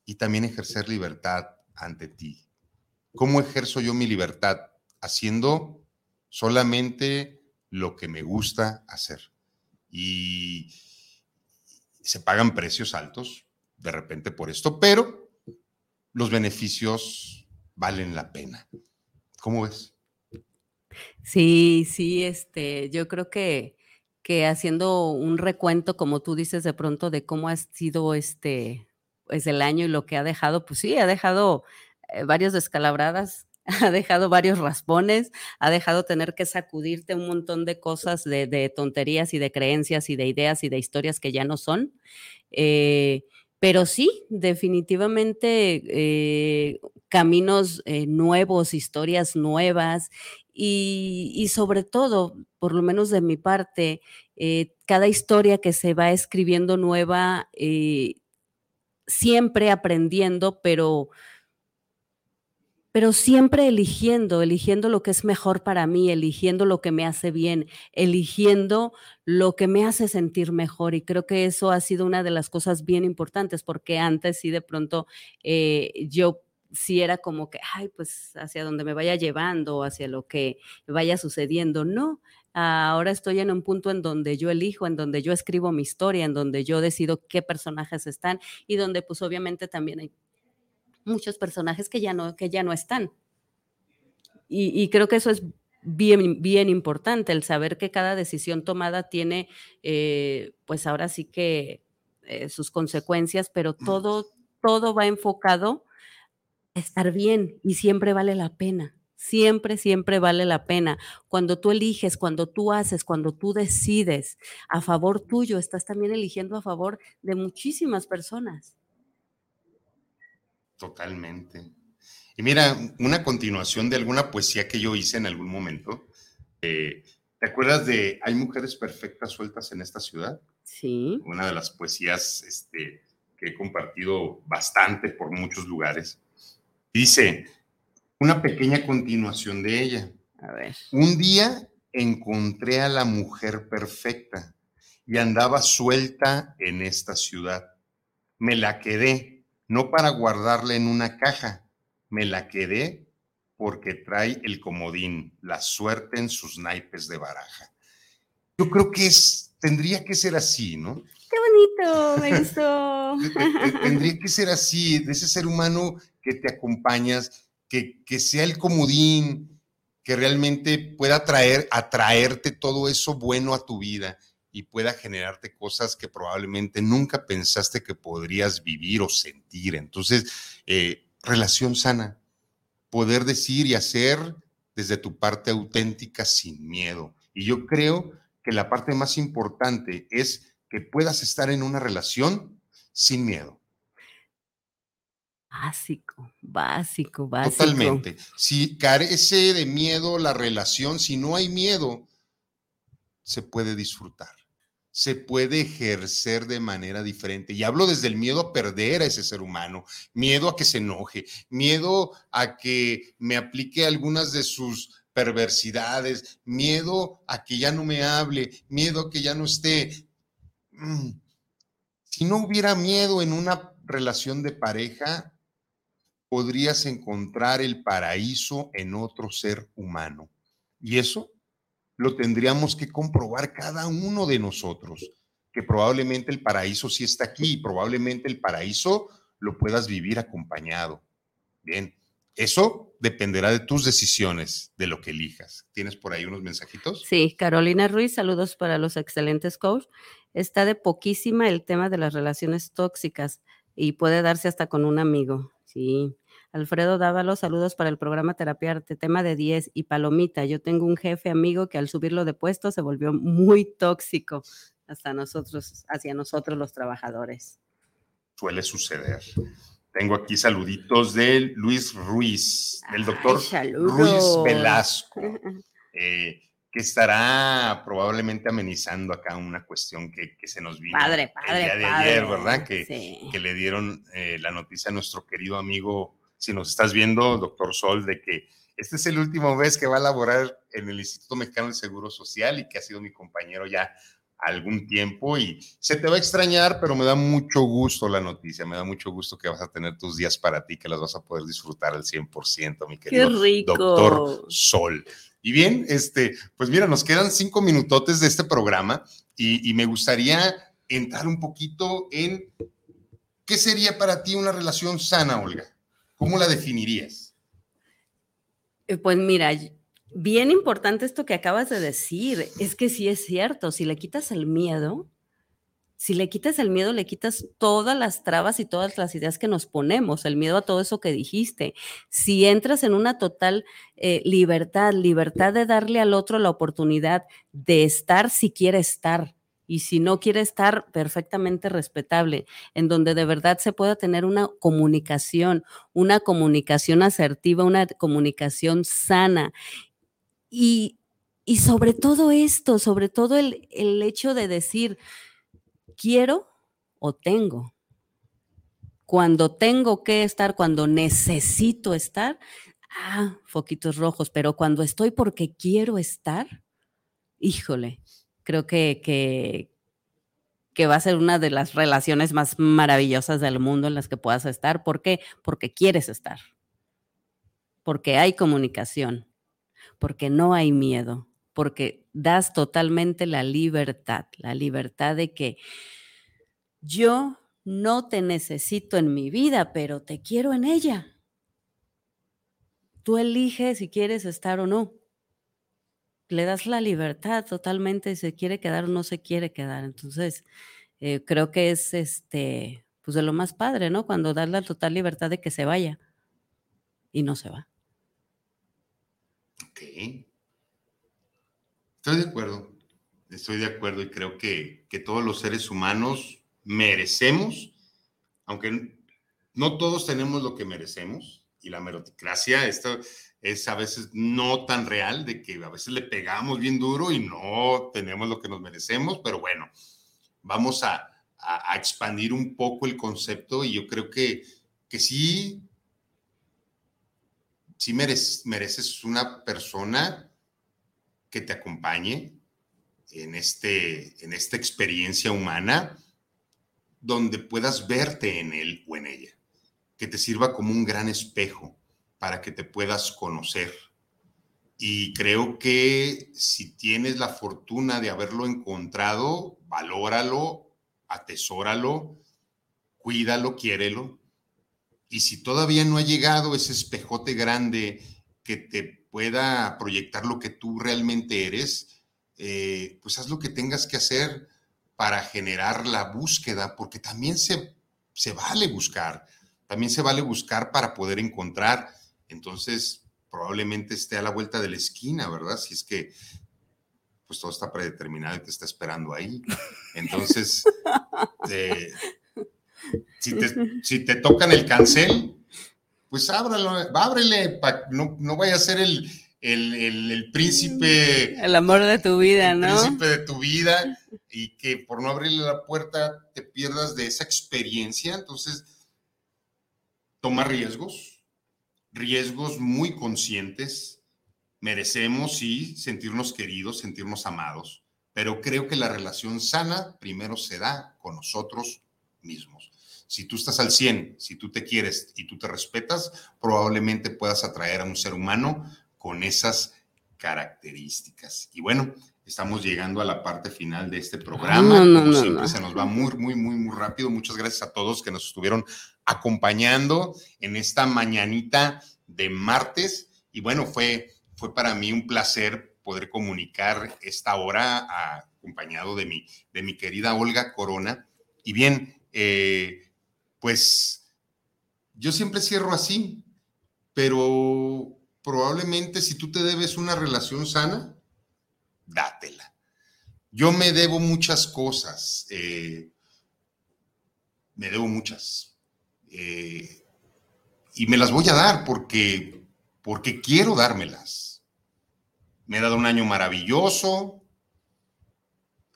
y también ejercer libertad ante ti. ¿Cómo ejerzo yo mi libertad? Haciendo solamente lo que me gusta hacer. Y se pagan precios altos de repente por esto, pero los beneficios valen la pena. ¿Cómo ves? Sí, sí, este, yo creo que, que haciendo un recuento, como tú dices de pronto, de cómo ha sido este pues el año y lo que ha dejado, pues sí, ha dejado eh, varias descalabradas, [LAUGHS] ha dejado varios raspones, ha dejado tener que sacudirte un montón de cosas, de, tonterías y de creencias y de ideas y de historias que ya no son. Eh, pero sí, definitivamente eh, caminos nuevos, historias nuevas y, sobre todo, por lo menos de mi parte, cada historia que se va escribiendo nueva, siempre aprendiendo, pero pero siempre eligiendo, eligiendo lo que es mejor para mí, eligiendo lo que me hace bien, eligiendo lo que me hace sentir mejor. Y creo que eso ha sido una de las cosas bien importantes, porque antes sí de pronto eh, yo sí era como que, ay, pues hacia donde me vaya llevando, hacia lo que vaya sucediendo. No, ahora estoy en un punto en donde yo elijo, en donde yo escribo mi historia, en donde yo decido qué personajes están y donde pues obviamente también hay muchos personajes que ya no, que ya no están. Y, creo que eso es bien, bien importante, el saber que cada decisión tomada tiene, eh, pues ahora sí que eh, sus consecuencias, pero todo, todo va enfocado a estar bien y siempre vale la pena. Siempre, siempre vale la pena. Cuando tú eliges, cuando tú haces, cuando tú decides a favor tuyo, estás también eligiendo a favor de muchísimas personas. Totalmente. Y mira, una continuación de alguna poesía que yo hice en algún momento. Eh, ¿Te acuerdas de Hay mujeres perfectas sueltas en esta ciudad? Sí. Una de las poesías este, que he compartido bastante por muchos lugares. Dice, una pequeña continuación de ella. A ver. Un día encontré a la mujer perfecta y andaba suelta en esta ciudad. Me la quedé no para guardarla en una caja, me la quedé porque trae el comodín, la suerte en sus naipes de baraja. Yo creo que es, tendría que ser así, ¿no? Qué bonito, me gustó. [LAUGHS] tendría que ser así, de ese ser humano que te acompañas, que, sea el comodín, que realmente pueda traer, atraerte todo eso bueno a tu vida y pueda generarte cosas que probablemente nunca pensaste que podrías vivir o sentir. Entonces, eh, relación sana, poder decir y hacer desde tu parte auténtica sin miedo. Y yo creo que la parte más importante es que puedas estar en una relación sin miedo. Básico, básico, básico. Totalmente. Si carece de miedo la relación, si no hay miedo, se puede disfrutar se puede ejercer de manera diferente. Y hablo desde el miedo a perder a ese ser humano, miedo a que se enoje, miedo a que me aplique algunas de sus perversidades, miedo a que ya no me hable, miedo a que ya no esté. Mm. Si no hubiera miedo en una relación de pareja, podrías encontrar el paraíso en otro ser humano. Y eso lo tendríamos que comprobar cada uno de nosotros, que probablemente el paraíso sí está aquí y probablemente el paraíso lo puedas vivir acompañado. Bien, eso dependerá de tus decisiones, de lo que elijas. ¿Tienes por ahí unos mensajitos? Sí, Carolina Ruiz, saludos para los excelentes coach. Está de poquísima el tema de las relaciones tóxicas y puede darse hasta con un amigo. Sí. Alfredo Dávalo, saludos para el programa Terapia Arte, tema de 10 y Palomita. Yo tengo un jefe amigo que al subirlo de puesto se volvió muy tóxico hasta nosotros, hacia nosotros los trabajadores. Suele suceder. Tengo aquí saluditos de Luis Ruiz, del doctor Ruiz Velasco, [LAUGHS] eh, que estará probablemente amenizando acá una cuestión que, se nos vino padre, padre, el día de ayer, ¿verdad? Que, que le dieron eh, la noticia a nuestro querido amigo si nos estás viendo, doctor Sol, de que este es el último mes que va a laborar en el Instituto Mexicano del Seguro Social y que ha sido mi compañero ya algún tiempo. Y se te va a extrañar, pero me da mucho gusto la noticia, me da mucho gusto que vas a tener tus días para ti, que las vas a poder disfrutar al 100%, mi querido doctor Sol. Y bien, este, pues mira, nos quedan cinco minutotes de este programa y, y me gustaría entrar un poquito en qué sería para ti una relación sana, Olga. ¿Cómo la definirías? Eh, pues mira, bien importante esto que acabas de decir. Es que sí es cierto, si le quitas el miedo, si le quitas el miedo, le quitas todas las trabas y todas las ideas que nos ponemos, el miedo a todo eso que dijiste. Si entras en una total eh, libertad, libertad de darle al otro la oportunidad de estar si quiere estar, y si no quiere estar, perfectamente respetable, en donde de verdad se pueda tener una comunicación, una comunicación asertiva, una comunicación sana. Y, y sobre todo esto, sobre todo el, el hecho de decir, quiero o tengo. Cuando tengo que estar, cuando necesito estar, ah, foquitos rojos, pero cuando estoy porque quiero estar, híjole, creo que, que, va a ser una de las relaciones más maravillosas del mundo en las que puedas estar. ¿Por qué? Porque quieres estar. Porque hay comunicación. Porque no hay miedo. Porque das totalmente la libertad. La libertad de que yo no te necesito en mi vida, pero te quiero en ella. Tú eliges si quieres estar o no le das la libertad totalmente, se quiere quedar o no se quiere quedar. Entonces, eh, creo que es este, pues de lo más padre, ¿no? Cuando das la total libertad de que se vaya y no se va. Estoy de acuerdo, estoy de acuerdo y creo que, que todos los seres humanos merecemos, aunque no todos tenemos lo que merecemos, y la meritocracia, esto es a veces no tan real, de que a veces le pegamos bien duro y no tenemos lo que nos merecemos, pero bueno, vamos a, expandir un poco el concepto y yo creo que, que sí, sí mereces, mereces una persona que te acompañe en, este, en esta experiencia humana donde puedas verte en él o en ella, que te sirva como un gran espejo para que te puedas conocer. Y creo que si tienes la fortuna de haberlo encontrado, valóralo, atesóralo, cuídalo, quiérelo. Y si todavía no ha llegado ese espejote grande que te pueda proyectar lo que tú realmente eres, eh, pues haz lo que tengas que hacer para generar la búsqueda, porque también se, se vale buscar, también se vale buscar para poder encontrar entonces probablemente esté a la vuelta de la esquina, ¿verdad? Si es que pues todo está predeterminado y te está esperando ahí. Entonces, [LAUGHS] eh, si, te, tocan el cancel, pues ábralo, ábrele, no, no vaya a ser el, el, príncipe. El amor de tu vida, ¿no? El príncipe de tu vida y que por no abrirle la puerta te pierdas de esa experiencia. Entonces, toma riesgos, riesgos muy conscientes. Merecemos, sí, sentirnos queridos, sentirnos amados, pero creo que la relación sana primero se da con nosotros mismos. Si tú estás al 100, si tú te quieres y tú te respetas, probablemente puedas atraer a un ser humano con esas características. Y bueno, estamos llegando a la parte final de este programa. Como siempre, se nos va muy, muy, muy, muy rápido. Muchas gracias a todos que nos estuvieron acompañando en esta mañanita de martes. Y bueno, fue, fue para mí un placer poder comunicar esta hora acompañado de mi, de mi querida Olga Corona. Y bien, eh, pues yo siempre cierro así, pero probablemente si tú te debes una relación sana, dátela. Yo me debo muchas cosas, eh, me debo muchas. Eh, y me las voy a dar porque, porque quiero dármelas. Me he dado un año maravilloso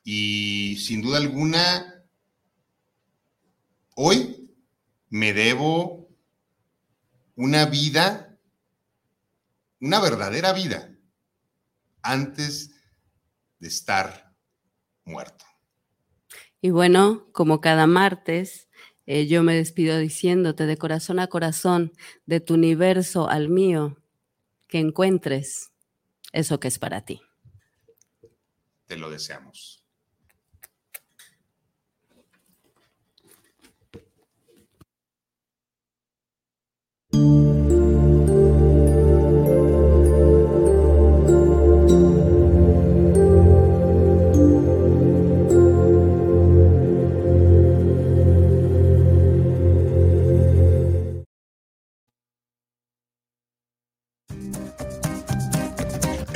y sin duda alguna, hoy me debo una vida, una verdadera vida, antes de estar muerto. Y bueno, como cada martes, eh, yo me despido diciéndote de corazón a corazón, de tu universo al mío, que encuentres eso que es para ti. Te lo deseamos.